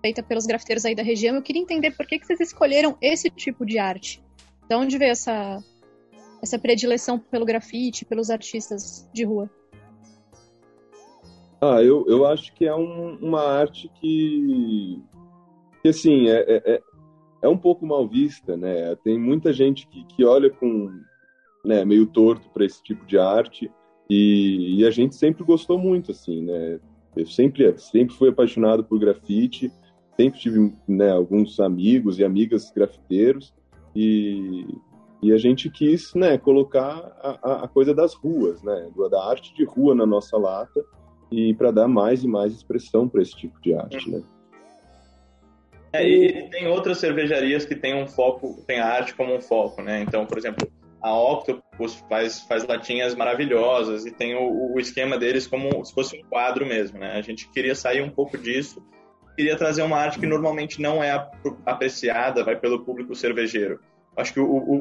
feita pelos grafiteiros aí da região. Eu queria entender por que, que vocês escolheram esse tipo de arte. De onde veio essa, essa predileção pelo grafite, pelos artistas de rua? Ah, eu, eu acho que é um, uma arte que, que assim, é, é, é, é um pouco mal vista, né? Tem muita gente que, que olha com né, meio torto para esse tipo de arte e, e, a gente sempre gostou muito, assim, né? Eu sempre, sempre fui apaixonado por grafite, sempre tive né, alguns amigos e amigas grafiteiros e, e a gente quis né, colocar a, a coisa das ruas, né, da arte de rua na nossa lata e para dar mais e mais expressão para esse tipo de arte, né? É, e tem outras cervejarias que têm um foco, tem a arte como um foco, né? Então, por exemplo, a Octopus faz, faz latinhas maravilhosas e tem o, o esquema deles como se fosse um quadro mesmo, né? A gente queria sair um pouco disso, queria trazer uma arte que normalmente não é apreciada, vai pelo público cervejeiro. Acho que o, o,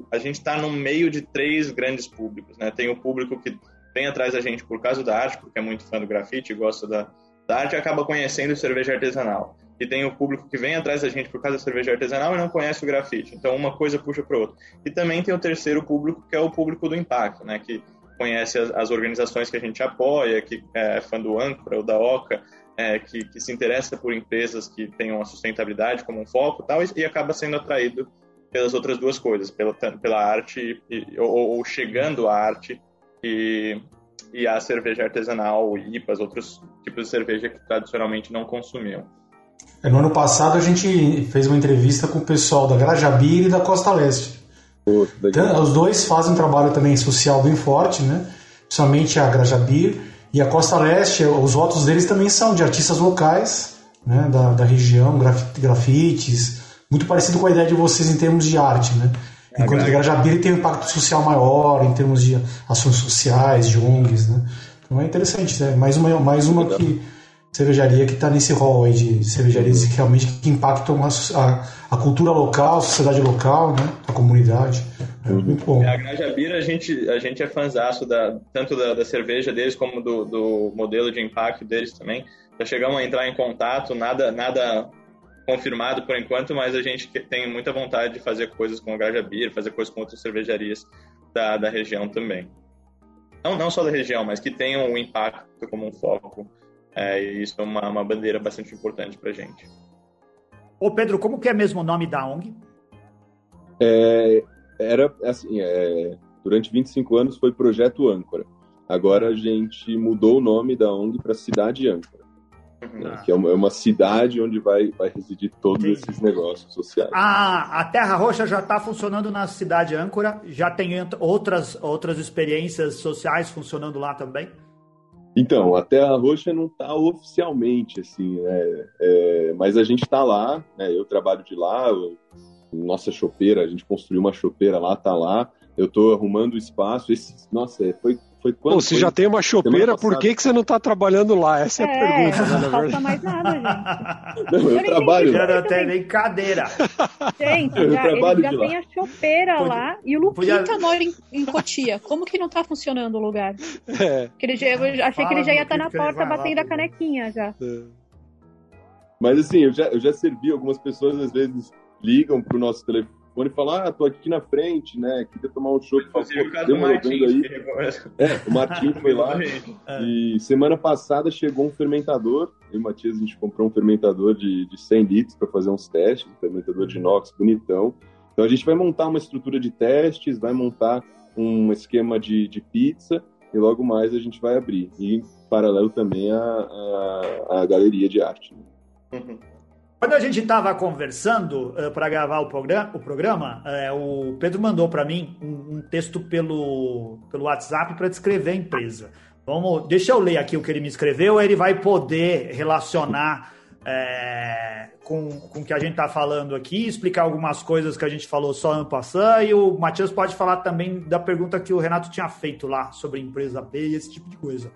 o a gente está no meio de três grandes públicos, né? Tem o público que vem atrás da gente por causa da arte, porque é muito fã do grafite gosta da, da arte, acaba conhecendo cerveja artesanal. E tem o público que vem atrás da gente por causa da cerveja artesanal e não conhece o grafite. Então, uma coisa puxa para outra. E também tem o terceiro público, que é o público do impacto, né? Que conhece as, as organizações que a gente apoia, que é fã do Âncora ou da OCA, é, que, que, se interessa por empresas que tenham a sustentabilidade como um foco tal, e, e acaba sendo atraído pelas outras duas coisas, pela, pela arte, e, ou, ou, chegando à arte e, e à cerveja artesanal, IPAs, outros tipos de cerveja que tradicionalmente não consumiam. É, no ano passado a gente fez uma entrevista com o pessoal da Grajabir e da Costa Leste. Então, os dois fazem um trabalho também social bem forte, né? Principalmente a Grajabir e a Costa Leste, os votos deles também são de artistas locais, né? Da, da região, grafites, muito parecido com a ideia de vocês em termos de arte, né? Enquanto a Grajabir tem um impacto social maior em termos de ações sociais, de ONGs, né? Então é interessante, né? Mais uma, mais uma que cervejaria que está nesse rol aí de cervejarias que realmente que impactam a, a, a, cultura local, a sociedade local, né? a comunidade. É muito bom. É, a Grajabira, a gente, a gente é fãzaço da, tanto da, da, cerveja deles como do, do modelo de impacto deles também. Já chegamos a entrar em contato, nada, nada confirmado por enquanto, mas a gente tem muita vontade de fazer coisas com a Grajabira, fazer coisas com outras cervejarias da, da região também. Não, não só da região, mas que tenham um impacto como um foco é, e isso é uma, uma bandeira bastante importante para a gente. Ô Pedro, como que é mesmo o nome da ONG? É, era assim, é, durante 25 anos foi Projeto Âncora. Agora a gente mudou o nome da ONG para Cidade Âncora. Uhum. Né, que é uma, é uma, cidade onde vai, vai residir todos esses negócios sociais. Ah, a Terra Roxa já está funcionando na cidade âncora, já tem outras, outras experiências sociais funcionando lá também? Então, a Terra Roxa não está oficialmente, assim, né? É, mas a gente está lá, né? Eu trabalho de lá, eu, nossa chopeira, a gente construiu uma chopeira lá, tá lá. Eu estou arrumando o espaço. Esse, nossa, foi foi quando? Pô, você já tem uma chopeira, por que, que você não está trabalhando lá? Essa é, é a pergunta, né, Não falta mais nada, gente. Não, eu, trabalho Já não tem nem cadeira. Gente, eu já, ele já tem a chopeira Podia... lá e o Luquita Podia... mora em, em Cotia. Como que não está funcionando o lugar? É. Ele já, eu achei que ele já ia estar tá na porta batendo a canequinha já. É. Mas assim, eu já, eu já servi algumas pessoas, às vezes, ligam pro nosso telefone telefone e fala, ah, tô aqui na frente, né? Queria tomar um chopp. Deu uma aí. É, o Martim foi lá. É. E semana passada chegou um fermentador. Eu e o Matias, a gente comprou um fermentador de, de 100 litros para fazer uns testes. Um fermentador de inox bonitão. Então a gente vai montar uma estrutura de testes, vai montar um esquema de, de pizza e logo mais a gente vai abrir. E em paralelo também a, a, a galeria de arte. Né? Uhum. Quando a gente estava conversando uh, eh, para gravar o programa, o, programa uh, o Pedro mandou para mim um, um, texto pelo, pelo WhatsApp para descrever a empresa. Vamos, deixa eu ler aqui o que ele me escreveu, ele vai poder relacionar é, com, com o que a gente está falando aqui, explicar algumas coisas que a gente falou só ano passado, e o Matheus pode falar também da pergunta que o Renato tinha feito lá sobre empresa B e esse tipo de coisa.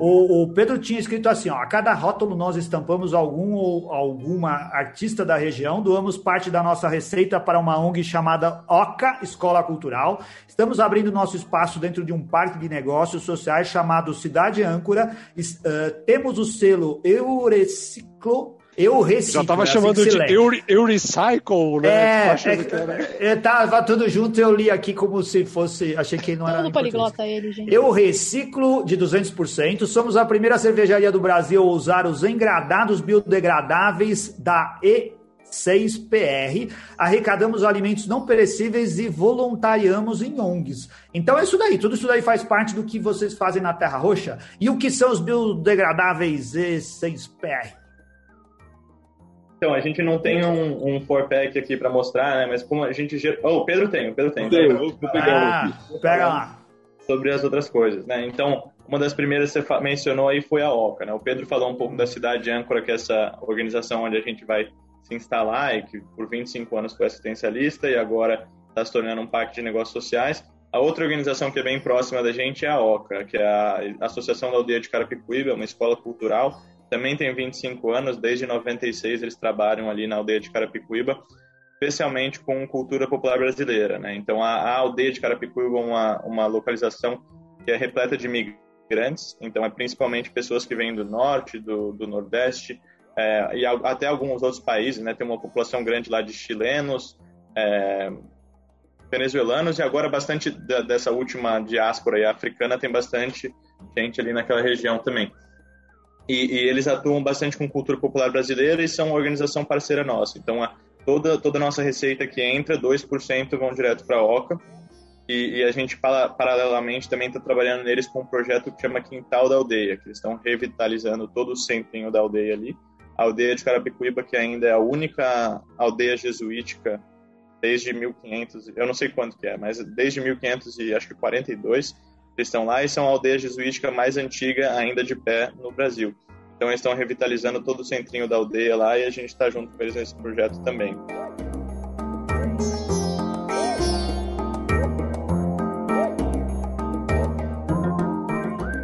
O, o Pedro tinha escrito assim: ó, a cada rótulo nós estampamos algum ou alguma artista da região, doamos parte da nossa receita para uma ONG chamada OCA Escola Cultural. Estamos abrindo nosso espaço dentro de um parque de negócios sociais chamado Cidade Âncora. Uh, temos o selo Eureciclo eu reciclo. Já tava é chamando assim de eu, eu recycle, né? É, é, é, tava tudo junto, eu li aqui como se fosse. Achei que não era. Tudo poliglota ele, gente. Eu reciclo de 200%. Somos a primeira cervejaria do Brasil a usar os engradados biodegradáveis da E6PR. Arrecadamos alimentos não perecíveis e voluntariamos em ONGs. Então é isso daí, tudo isso daí faz parte do que vocês fazem na Terra Roxa. E o que são os biodegradáveis E6PR? Então, a gente não tem um, um four pack aqui para mostrar, né? Mas como a gente. Oh, o Pedro tem, o Pedro tem. Tem, vou, vou pegar ah, aqui. Pega lá. Sobre as outras coisas, né? Então, uma das primeiras que você mencionou aí foi a OCA, né? O Pedro falou um pouco da cidade âncora, que é essa organização onde a gente vai se instalar e que por 25 anos foi assistencialista e agora está se tornando um pacto de negócios sociais. A outra organização que é bem próxima da gente é a OCA, que é a Associação da Aldeia de Carapicuíba, uma escola cultural também tem 25 anos, desde 96 eles trabalham ali na aldeia de Carapicuíba, especialmente com cultura popular brasileira, né? Então a, a aldeia de Carapicuíba é uma, uma localização que é repleta de imigrantes então é principalmente pessoas que vêm do norte, do, do nordeste, é, e até alguns outros países, né? Tem uma população grande lá de chilenos, é, venezuelanos e agora bastante da, dessa última diáspora africana tem bastante gente ali naquela região também. E, e, eles atuam bastante com cultura popular brasileira e são uma organização parceira nossa. Então, a, toda toda a nossa receita que entra, 2% vão direto para a OCA. E, e, a gente, paralelamente, também está trabalhando neles com um projeto que chama Quintal da Aldeia, que eles estão revitalizando todo o centrinho da aldeia ali. A aldeia de Carapicuíba, que ainda é a única aldeia jesuítica desde 1500, eu não sei quanto que é, mas desde 1500 e acho que 42, eles estão lá e são a aldeia jesuítica mais antiga ainda de pé no Brasil. Então eles estão revitalizando todo o centrinho da aldeia lá e a gente está junto com eles nesse projeto também.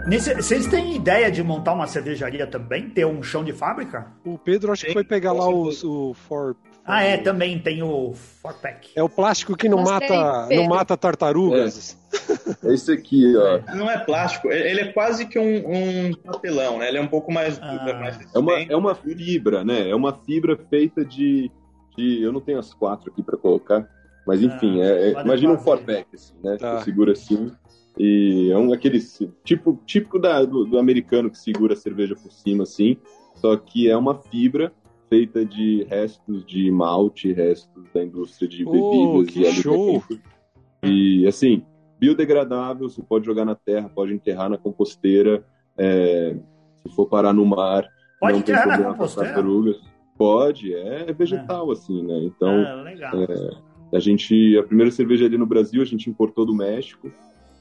Nesse, vocês têm ideia de montar uma cervejaria também? Ter um chão de fábrica? O Pedro acho Tem, que foi pegar lá os, o for, Ah, é, também tem o Four Pack. É o plástico que não mata, não mata tartarugas. É. é esse aqui, ó. Não é plástico, ele é quase que um, um papelão, né? Ele é um pouco mais, ah. mais é uma É uma fibra, né? É uma fibra feita de, de eu não tenho as quatro aqui para colocar, mas enfim, ah, é, é, imagina um Four Pack assim, né? Tá. Que segura assim. E é um aqueles tipo típico da, do, do, americano que segura a cerveja por cima, assim. Só que é uma fibra feita de restos de malte, restos da indústria de oh, bebidas e show. E assim, biodegradável, você pode jogar na terra, pode enterrar na composteira, é, se for parar no mar, pode não tem problema com tartarugas. Pode, é vegetal, é. assim, né? Então, ah, é, a gente, a primeira cervejaria no Brasil, a gente importou do México,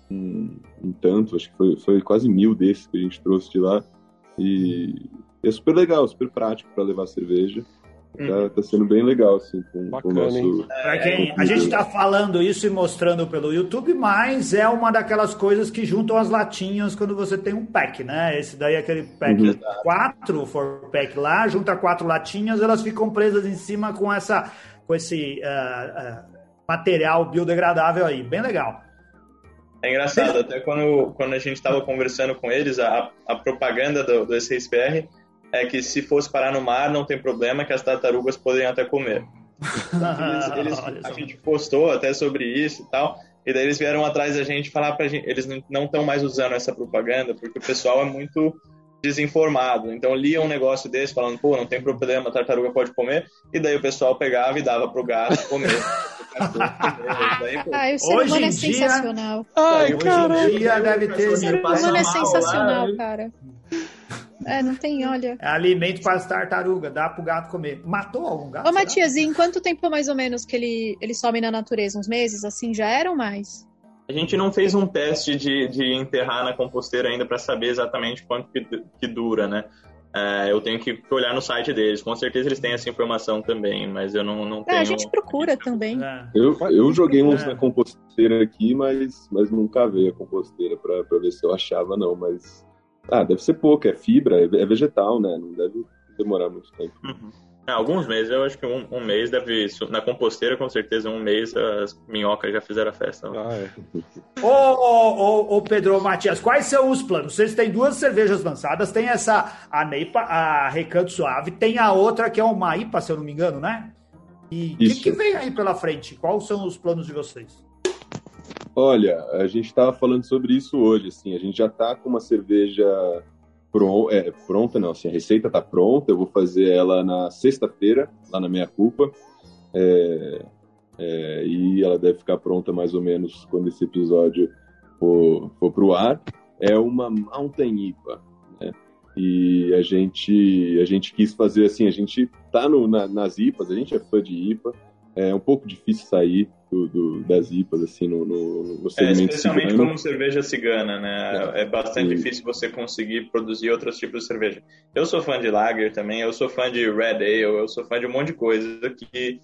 um, um, tanto, acho que foi, foi quase mil desses que a gente trouxe de lá. E é super legal, super prático para levar cerveja. Tá, uhum. tá, sendo bem legal, assim, com, Bacana, com o nosso. Pra quem, a gente está falando isso e mostrando pelo YouTube, mas é uma daquelas coisas que juntam as latinhas quando você tem um pack, né? Esse daí é aquele pack uhum. quatro for pack lá, junta quatro latinhas, elas ficam presas em cima com essa com esse uh, uh, material biodegradável aí, bem legal. É engraçado, até quando, quando a gente estava conversando com eles, a, a propaganda do, do SRSPR é que se fosse parar no mar, não tem problema, que as tartarugas poderiam até comer. eles, eles, a gente postou até sobre isso e tal, e daí eles vieram atrás da gente falar pra gente, eles não estão mais usando essa propaganda, porque o pessoal é muito desinformado. Então lia um negócio desse falando, pô, não tem problema, a tartaruga pode comer, e daí o pessoal pegava e dava pro gato comer. Ai, o ser hoje humano é dia... sensacional. Ai, cara. Hoje em dia deve ter. O ser humano é sensacional, lá, cara. É, não tem, olha. É alimento para as tartarugas, dá pro gato comer. Matou algum gato? Ô, Matias, e em quanto tempo mais ou menos que ele, ele some na natureza? Uns meses, assim, já eram mais? A gente não fez um teste de, de enterrar na composteira ainda para saber exatamente quanto que, que dura, né? É, eu tenho que olhar no site deles. Com certeza eles têm essa informação também, mas eu não, não tenho. É, a gente procura também. É. Eu, eu joguei uns é. na composteira aqui, mas, mas nunca vi a composteira para ver se eu achava, não. Mas. Ah, deve ser pouco, é fibra, é, é vegetal, né? Não deve demorar muito tempo. Uhum. É, alguns meses, eu acho que um, um, mês deve. Na composteira, com certeza, um mês as minhocas já fizeram a festa. Ah, é. ô, ô, ô, Pedro Matias, quais são os planos? Vocês têm duas cervejas lançadas, tem essa, a Neipa, a Recanto Suave, tem a outra que é uma IPA, se eu não me engano, né? E o que, que vem aí pela frente? Quais são os planos de vocês? Olha, a gente estava falando sobre isso hoje, assim, a gente já está com uma cerveja pron é, pronta, não, assim, a receita está pronta, eu vou fazer ela na sexta-feira, lá na minha culpa, é, é, e ela deve ficar pronta mais ou menos quando esse episódio for, for pro ar. É uma Mountain IPA, né? E a gente, a gente quis fazer assim, a gente tá no, na, nas IPAs, a gente é fã de IPA, é um pouco difícil sair do, do, das IPAs, assim, no, no, no é, segmento é, Especialmente cigano. como cerveja cigana, né? É, é bastante difícil você conseguir produzir outros tipos de cerveja. Eu sou fã de Lager também, eu sou fã de Red Ale, eu sou fã de um monte de coisa que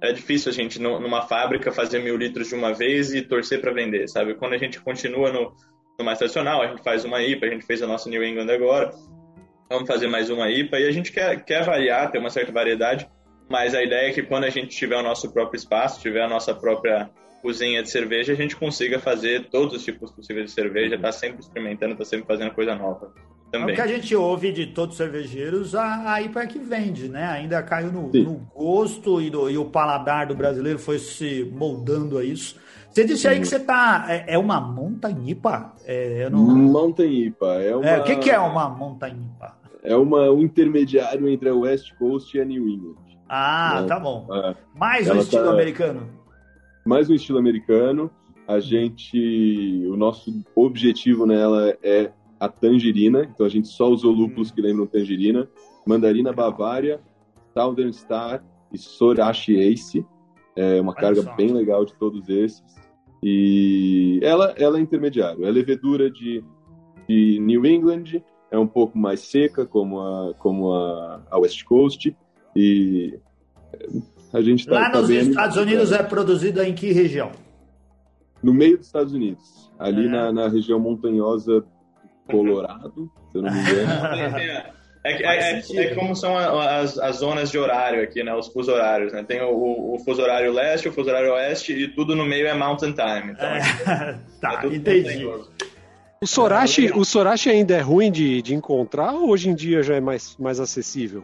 é difícil a gente, numa fábrica, fazer mil litros de uma vez e torcer para vender, sabe? Quando a gente continua no, no mais tradicional, a gente faz uma IPA, a gente fez a nossa New England agora, vamos fazer mais uma IPA e a gente quer, quer variar, ter uma certa variedade, mas a ideia é que quando a gente tiver o nosso próprio espaço, tiver a nossa própria cozinha de cerveja, a gente consiga fazer todos os tipos possíveis de cerveja, tá sempre experimentando, tá sempre fazendo coisa nova. Também. É o que a gente ouve de todos os cervejeiros, a, a IPA é que vende, né? Ainda caiu no, no gosto e, do, e, o paladar do brasileiro foi se moldando a isso. Você disse aí que você tá. É, é uma Mountain IPA? É, não... Mountain IPA. É uma... É, o que, que é uma Mountain IPA? É uma, um intermediário entre a West Coast e a New England. Ah, né? tá bom. É. Mais um estilo tá... americano? Mais um estilo americano. A gente. O nosso objetivo nela é a tangerina. Então a gente só usou lúpulos hum. que lembram tangerina. Mandarina Bavária, Southern Star e Sorachi Ace. É uma Olha carga só. bem legal de todos esses. E ela, ela é intermediário. É levedura de, de New England, é um pouco mais seca, como a, como a, a West Coast, e a gente tá, Lá tá nos Estados Unidos é produzida em que região? No meio dos Estados Unidos, ali é. na, na região montanhosa Colorado, se eu não me engano. É, é, é, é, como são as, as zonas de horário aqui, né? Os fuso horários, né? Tem o, o fuso horário leste, o fuso horário oeste e tudo no meio é mountain time. Então, é, tá, é entendi. O Sorachi, o Sorachi ainda é ruim de, de encontrar ou hoje em dia já é mais, mais acessível?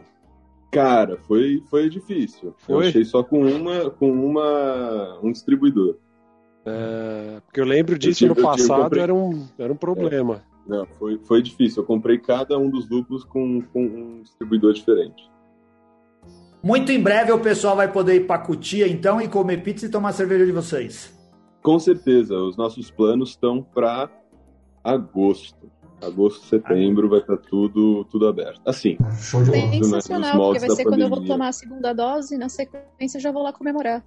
Cara, foi, foi difícil. Foi? Eu achei só com uma, com uma um distribuidor. É, porque eu lembro disso eu tive, no passado, comprei... era, um, era um problema. É, não, foi, foi difícil. Eu comprei cada um dos lúpulos com, com um distribuidor diferente. Muito em breve o pessoal vai poder ir para Cutia, então, e comer pizza e tomar cerveja de vocês. Com certeza. Os nossos planos estão para agosto. Agosto, setembro vai estar tudo, tudo aberto. Assim, show de bola. Sensacional, né, porque vai ser quando eu vou tomar a segunda dose e na sequência já vou lá comemorar.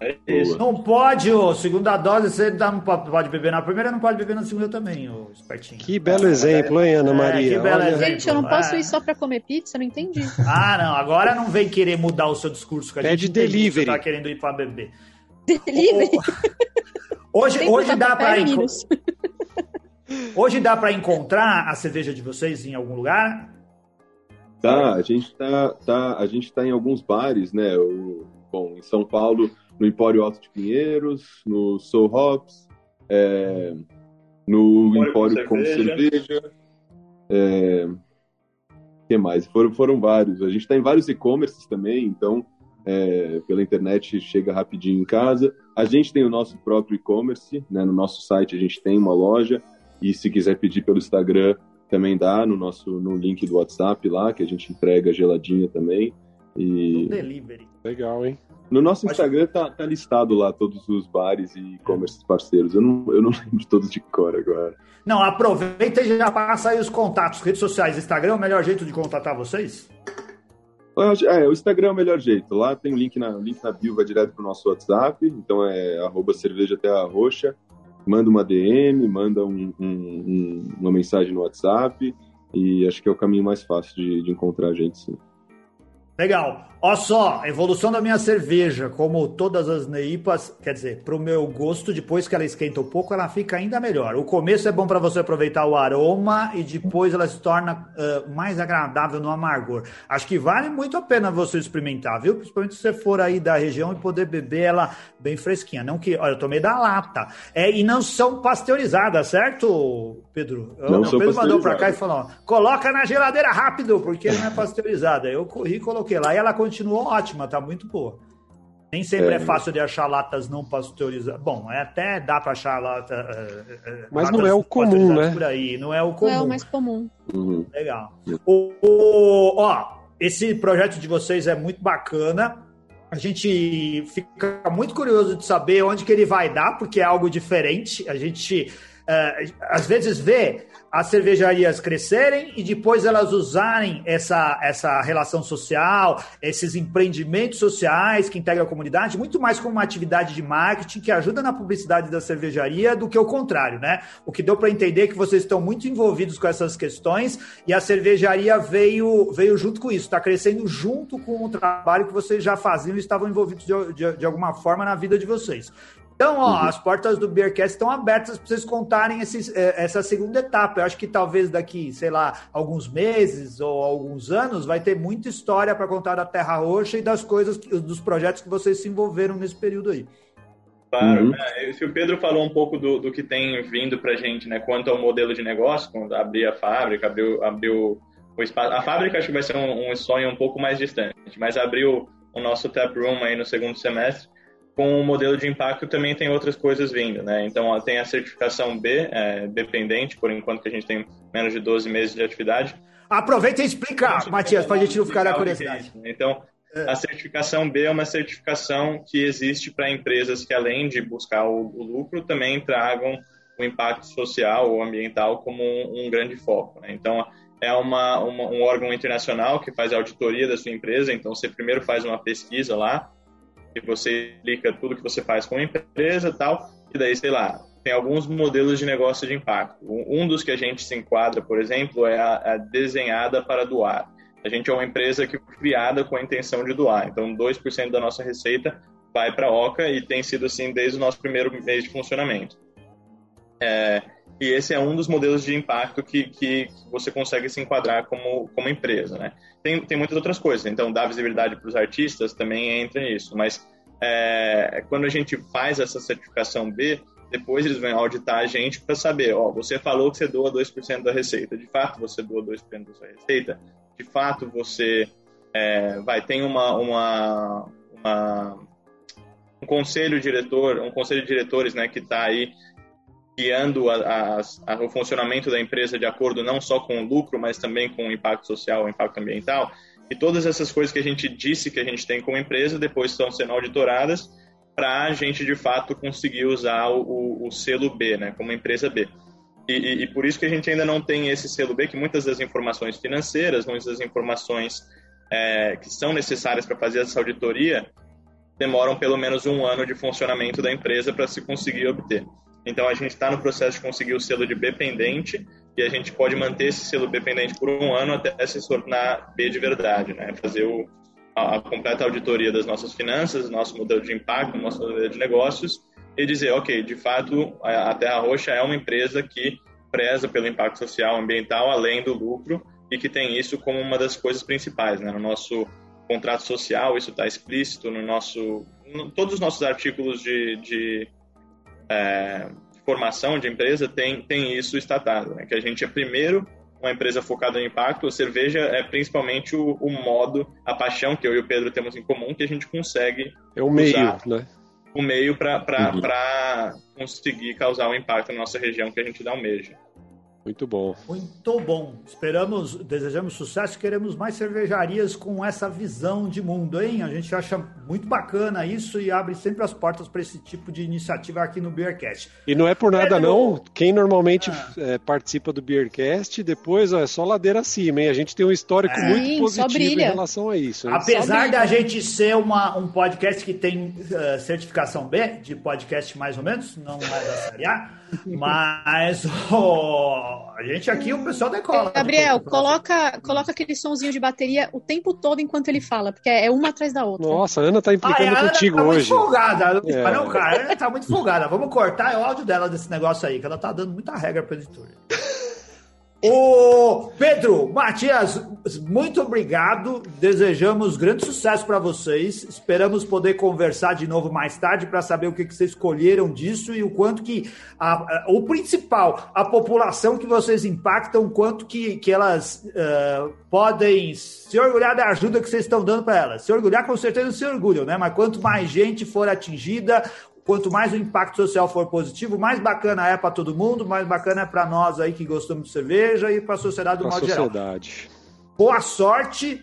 É isso. Não pode, ô, segunda dose, você não pode beber na primeira, não pode beber na segunda também, ô, espertinho. Que belo exemplo, hein, Ana Maria? É, que belo exemplo. Gente, eu não posso é. ir só pra comer pizza, não entendi. Ah, não, agora não vem querer mudar o seu discurso que a Pede gente delivery. tá querendo ir pra beber. Delivery? Hoje, hoje dá pra... Hoje dá para encontrar a cerveja de vocês em algum lugar? Tá, a gente tá, tá, a gente tá em alguns bares, né? O, bom, em São Paulo, no Empório Alto de Pinheiros, no Soul Hops, é, no Empório, com Cerveja. cerveja é, que mais? Foram, foram vários. A gente está em vários e-commerces também, então é, pela internet chega rapidinho em casa. A gente tem o nosso próprio e-commerce, né? no nosso site a gente tem uma loja. E se quiser pedir pelo Instagram, também dá no nosso no link do WhatsApp lá, que a gente entrega geladinha também. E... Delivery. Legal, hein? No nosso Instagram tá, tá, listado lá todos os bares e e-commerce parceiros. Eu não, eu não lembro todos de cor agora. Não, aproveita e já passa aí os contatos, redes sociais. Instagram é o melhor jeito de contatar vocês? É, o Instagram é o melhor jeito. Lá tem o link na, link na bio, vai direto pro nosso WhatsApp. Então é arroba cerveja até a roxa manda uma DM, manda um, um, uma mensagem no WhatsApp e acho que é o caminho mais fácil de, de encontrar a gente, sim. Legal. Olha só, a evolução da minha cerveja, como todas as neipas, quer dizer, para o meu gosto, depois que ela esquenta um pouco, ela fica ainda melhor. O começo é bom para você aproveitar o aroma e depois ela se torna uh, mais agradável no amargor. Acho que vale muito a pena você experimentar, viu? Principalmente se você for aí da região e poder beber ela bem fresquinha. Não que, olha, eu tomei da lata. É, e não são pasteurizadas, certo, Pedro? Eu, não, não Pedro mandou para cá e falou: coloca na geladeira rápido, porque não é pasteurizada. Eu corri e coloquei lá e ela continuou ótima, tá muito boa. Nem sempre é, é fácil de achar latas não pasteurizadas. Bom, é até dá para achar lata. Uh, Mas não é o comum, né? Por aí, não é o comum. Não é o mais comum. Uhum. Legal. O, o, ó, esse projeto de vocês é muito bacana. A gente fica muito curioso de saber onde que ele vai dar, porque é algo diferente. A gente às vezes vê as cervejarias crescerem e depois elas usarem essa, essa relação social, esses empreendimentos sociais que integram a comunidade, muito mais como uma atividade de marketing que ajuda na publicidade da cervejaria do que o contrário, né? O que deu para entender é que vocês estão muito envolvidos com essas questões e a cervejaria veio, veio junto com isso, está crescendo junto com o trabalho que vocês já faziam e estavam envolvidos de, de, de alguma forma na vida de vocês. Então, ó, uhum. as portas do Beercast estão abertas para vocês contarem esses, é, essa segunda etapa. Eu acho que talvez daqui, sei lá, alguns meses ou alguns anos, vai ter muita história para contar da Terra Roxa e das coisas, dos projetos que vocês se envolveram nesse período aí. Claro, uhum. né? se o Pedro falou um pouco do, do que tem vindo para a gente, né, quanto ao modelo de negócio, quando abrir a fábrica, abriu, abriu o espaço. A fábrica acho que vai ser um, um sonho um pouco mais distante, mas abriu o nosso tap room aí no segundo semestre. Com o modelo de impacto também tem outras coisas vindo, né? Então tem a certificação B, é, dependente, por enquanto que a gente tem menos de 12 meses de atividade. Aproveita e explica, Matias, para a gente não ficar na curiosidade. Né? Então, a certificação B é uma certificação que existe para empresas que, além de buscar o, o, lucro, também tragam o impacto social ou ambiental como um, um grande foco. Né? Então, é uma, uma, um órgão internacional que faz a auditoria da sua empresa. Então, você primeiro faz uma pesquisa lá, e você explica tudo que você faz com a empresa tal, e daí, sei lá, tem alguns modelos de negócio de impacto. Um dos que a gente se enquadra, por exemplo, é a, a desenhada para doar. A gente é uma empresa que foi criada com a intenção de doar. Então, 2% da nossa receita vai para a OCA e tem sido assim desde o nosso primeiro mês de funcionamento. É, e esse é um dos modelos de impacto que, que você consegue se enquadrar como, como empresa. Né? Tem, tem muitas outras coisas. Então, dar visibilidade para os artistas também entra nisso. Mas é, quando a gente faz essa certificação B, depois eles vão auditar a gente para saber, ó, você falou que você doa 2% da receita. De fato, você doa 2% da sua receita? de fato você é, vai tem uma, uma, uma, um conselho diretor, um conselho de diretores, né, que está aí guiando a, a, a, o funcionamento da empresa de acordo não só com o lucro, mas também com o impacto social, o impacto ambiental. E todas essas coisas que a gente disse que a gente tem como empresa depois estão sendo auditoradas para a gente de fato conseguir usar o, o, o selo B, né, como empresa B. E, e, e, por isso que a gente ainda não tem esse selo B, que muitas das informações financeiras, muitas das informações é, que são necessárias para fazer essa auditoria, demoram pelo menos um ano de funcionamento da empresa para se conseguir obter. Então a gente está no processo de conseguir o selo de B pendente e a gente pode manter esse selo B pendente por um ano até se tornar B de verdade, né? Fazer o, a, a completa auditoria das nossas finanças, nosso modelo de impacto, nosso modelo de negócios e dizer, ok, de fato, a Terra Roxa é uma empresa que preza pelo impacto social, ambiental, além do lucro, e que tem isso como uma das coisas principais, né? No nosso contrato social, isso está explícito no nosso, no, todos os nossos artigos de, de é, formação de empresa tem, tem isso estatado, né? Que a gente é primeiro uma empresa focada no impacto, a cerveja é principalmente o, o, modo, a paixão que eu e o Pedro temos em comum, que a gente consegue. É o meio, usar. né? o meio para uhum. conseguir causar um impacto na nossa região que a gente almeja. Muito bom. Muito bom. Esperamos, desejamos sucesso e queremos mais cervejarias com essa visão de mundo, hein? A gente acha muito bacana isso e abre sempre as portas para esse tipo de iniciativa aqui no Beercast. E não é por nada Pedro... não, quem normalmente ah. é, participa do Beercast, depois ó, é só ladeira acima, hein? A gente tem um histórico é. muito Sim, positivo em relação a isso. Hein? Apesar da gente ser uma, um podcast que tem uh, certificação B, de podcast mais ou menos, não é da série A, mas oh, a gente aqui, o pessoal decola. Gabriel, coloca, coloca aquele sonzinho de bateria o tempo todo enquanto ele fala, porque é uma atrás da outra. Nossa, a Ana tá implicando ah, contigo tá hoje. Muito folgada. É. Não, cara, a Ana tá muito folgada. Vamos cortar é o áudio dela desse negócio aí, que ela tá dando muita regra pro editor. Ô, Pedro, Matias, muito obrigado. Desejamos grande sucesso para vocês. Esperamos poder conversar de novo mais tarde para saber o que, que vocês escolheram disso e o quanto que a, a, o principal, a população que vocês impactam, quanto que, que elas uh, podem se orgulhar da ajuda que vocês estão dando para elas. Se orgulhar, com certeza se orgulham, né? Mas quanto mais gente for atingida, Quanto mais o impacto social for positivo, mais bacana é para todo mundo, mais bacana é para nós aí que gostamos de cerveja e para a sociedade do modo sociedade. geral. Boa sorte.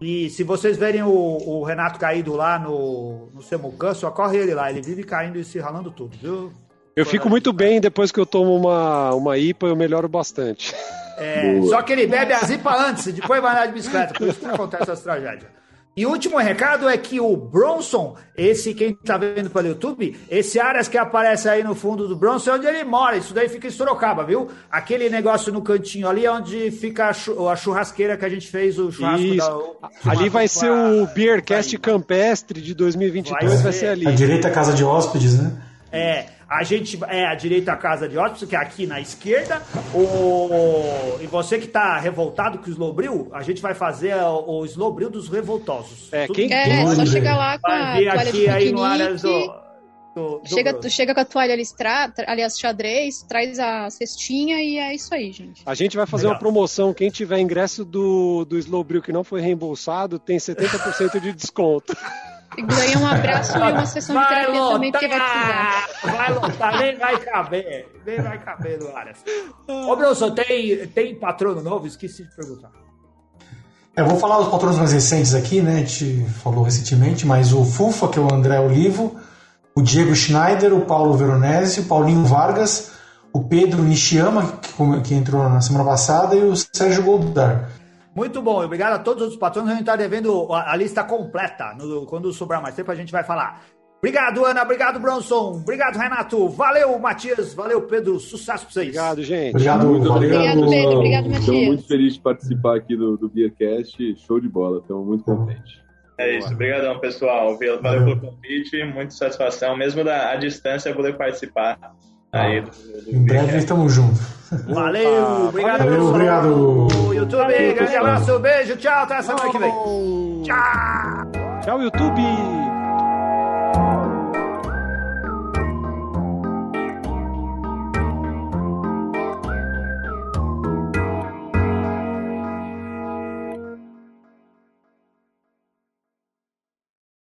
E se vocês verem o, o Renato caído lá no, no Semucan, só corre ele lá. Ele vive caindo e se ralando tudo, viu? Eu fico muito bem depois que eu tomo uma, uma IPA, eu melhoro bastante. É, só que ele bebe as IPA antes, depois vai andar de bicicleta. Por isso que acontece essas tragédias. E o último recado é que o Bronson, esse quem está vendo pelo YouTube, esse Aras que aparece aí no fundo do Bronson é onde ele mora. Isso daí fica em Sorocaba, viu? Aquele negócio no cantinho ali é onde fica a churrasqueira que a gente fez o churrasco Isso. da. O ali vai ser o Beercast Campestre de 2022, vai ser, vai ser ali. A direita casa de hóspedes, né? É, a gente é à direita a casa de hóspedes, que é aqui na esquerda. O, e você que está revoltado com o Slowbril, a gente vai fazer o, o Slowbril dos revoltosos. É, quem é, só chegar lá com a vir aqui aí no áreas do Do, do chega, tu chega com a toalha listrada, aliás, xadrez, traz a cestinha e é isso aí, gente. A gente vai fazer Legal. uma promoção. Quem tiver ingresso do, do Slowbril que não foi reembolsado tem 70% de desconto. Ganha um abraço e uma sessão vai de terapia lotar, também, porque vai precisar. Vai lotar, nem vai caber. Nem vai caber no Arias. Ô, Bronson, tem, tem patrono novo? Esqueci de perguntar. Eu vou falar dos patronos mais recentes aqui, né? A gente falou recentemente, mas o Fufa, que é o André Olivo, o Diego Schneider, o Paulo Veronese, o Paulinho Vargas, o Pedro Nishiyama, que, que entrou na semana passada, e o Sérgio Goldar. Muito bom, obrigado a todos os patrões. A gente está devendo a, a, lista completa. No, quando sobrar mais tempo, a gente vai falar. Obrigado, Ana. Obrigado, Bronson. Obrigado, Renato. Valeu, Matias. Valeu, Pedro. Sucesso para vocês. Obrigado, gente. Obrigado, muito obrigado, Pedro. Obrigado, Matias. Estamos muito felizes de participar aqui do, do Beercast. Show de bola. Estamos muito contentes. É isso, obrigadão pessoal. Valeu pelo convite, muita satisfação, mesmo da a distância, poder participar. Aí do em breve estamos juntos. Valeu, obrigado. Valeu, obrigado. YouTube, grande abraço, beijo, tchau, até a semana que vem. Tchau. Tchau, YouTube.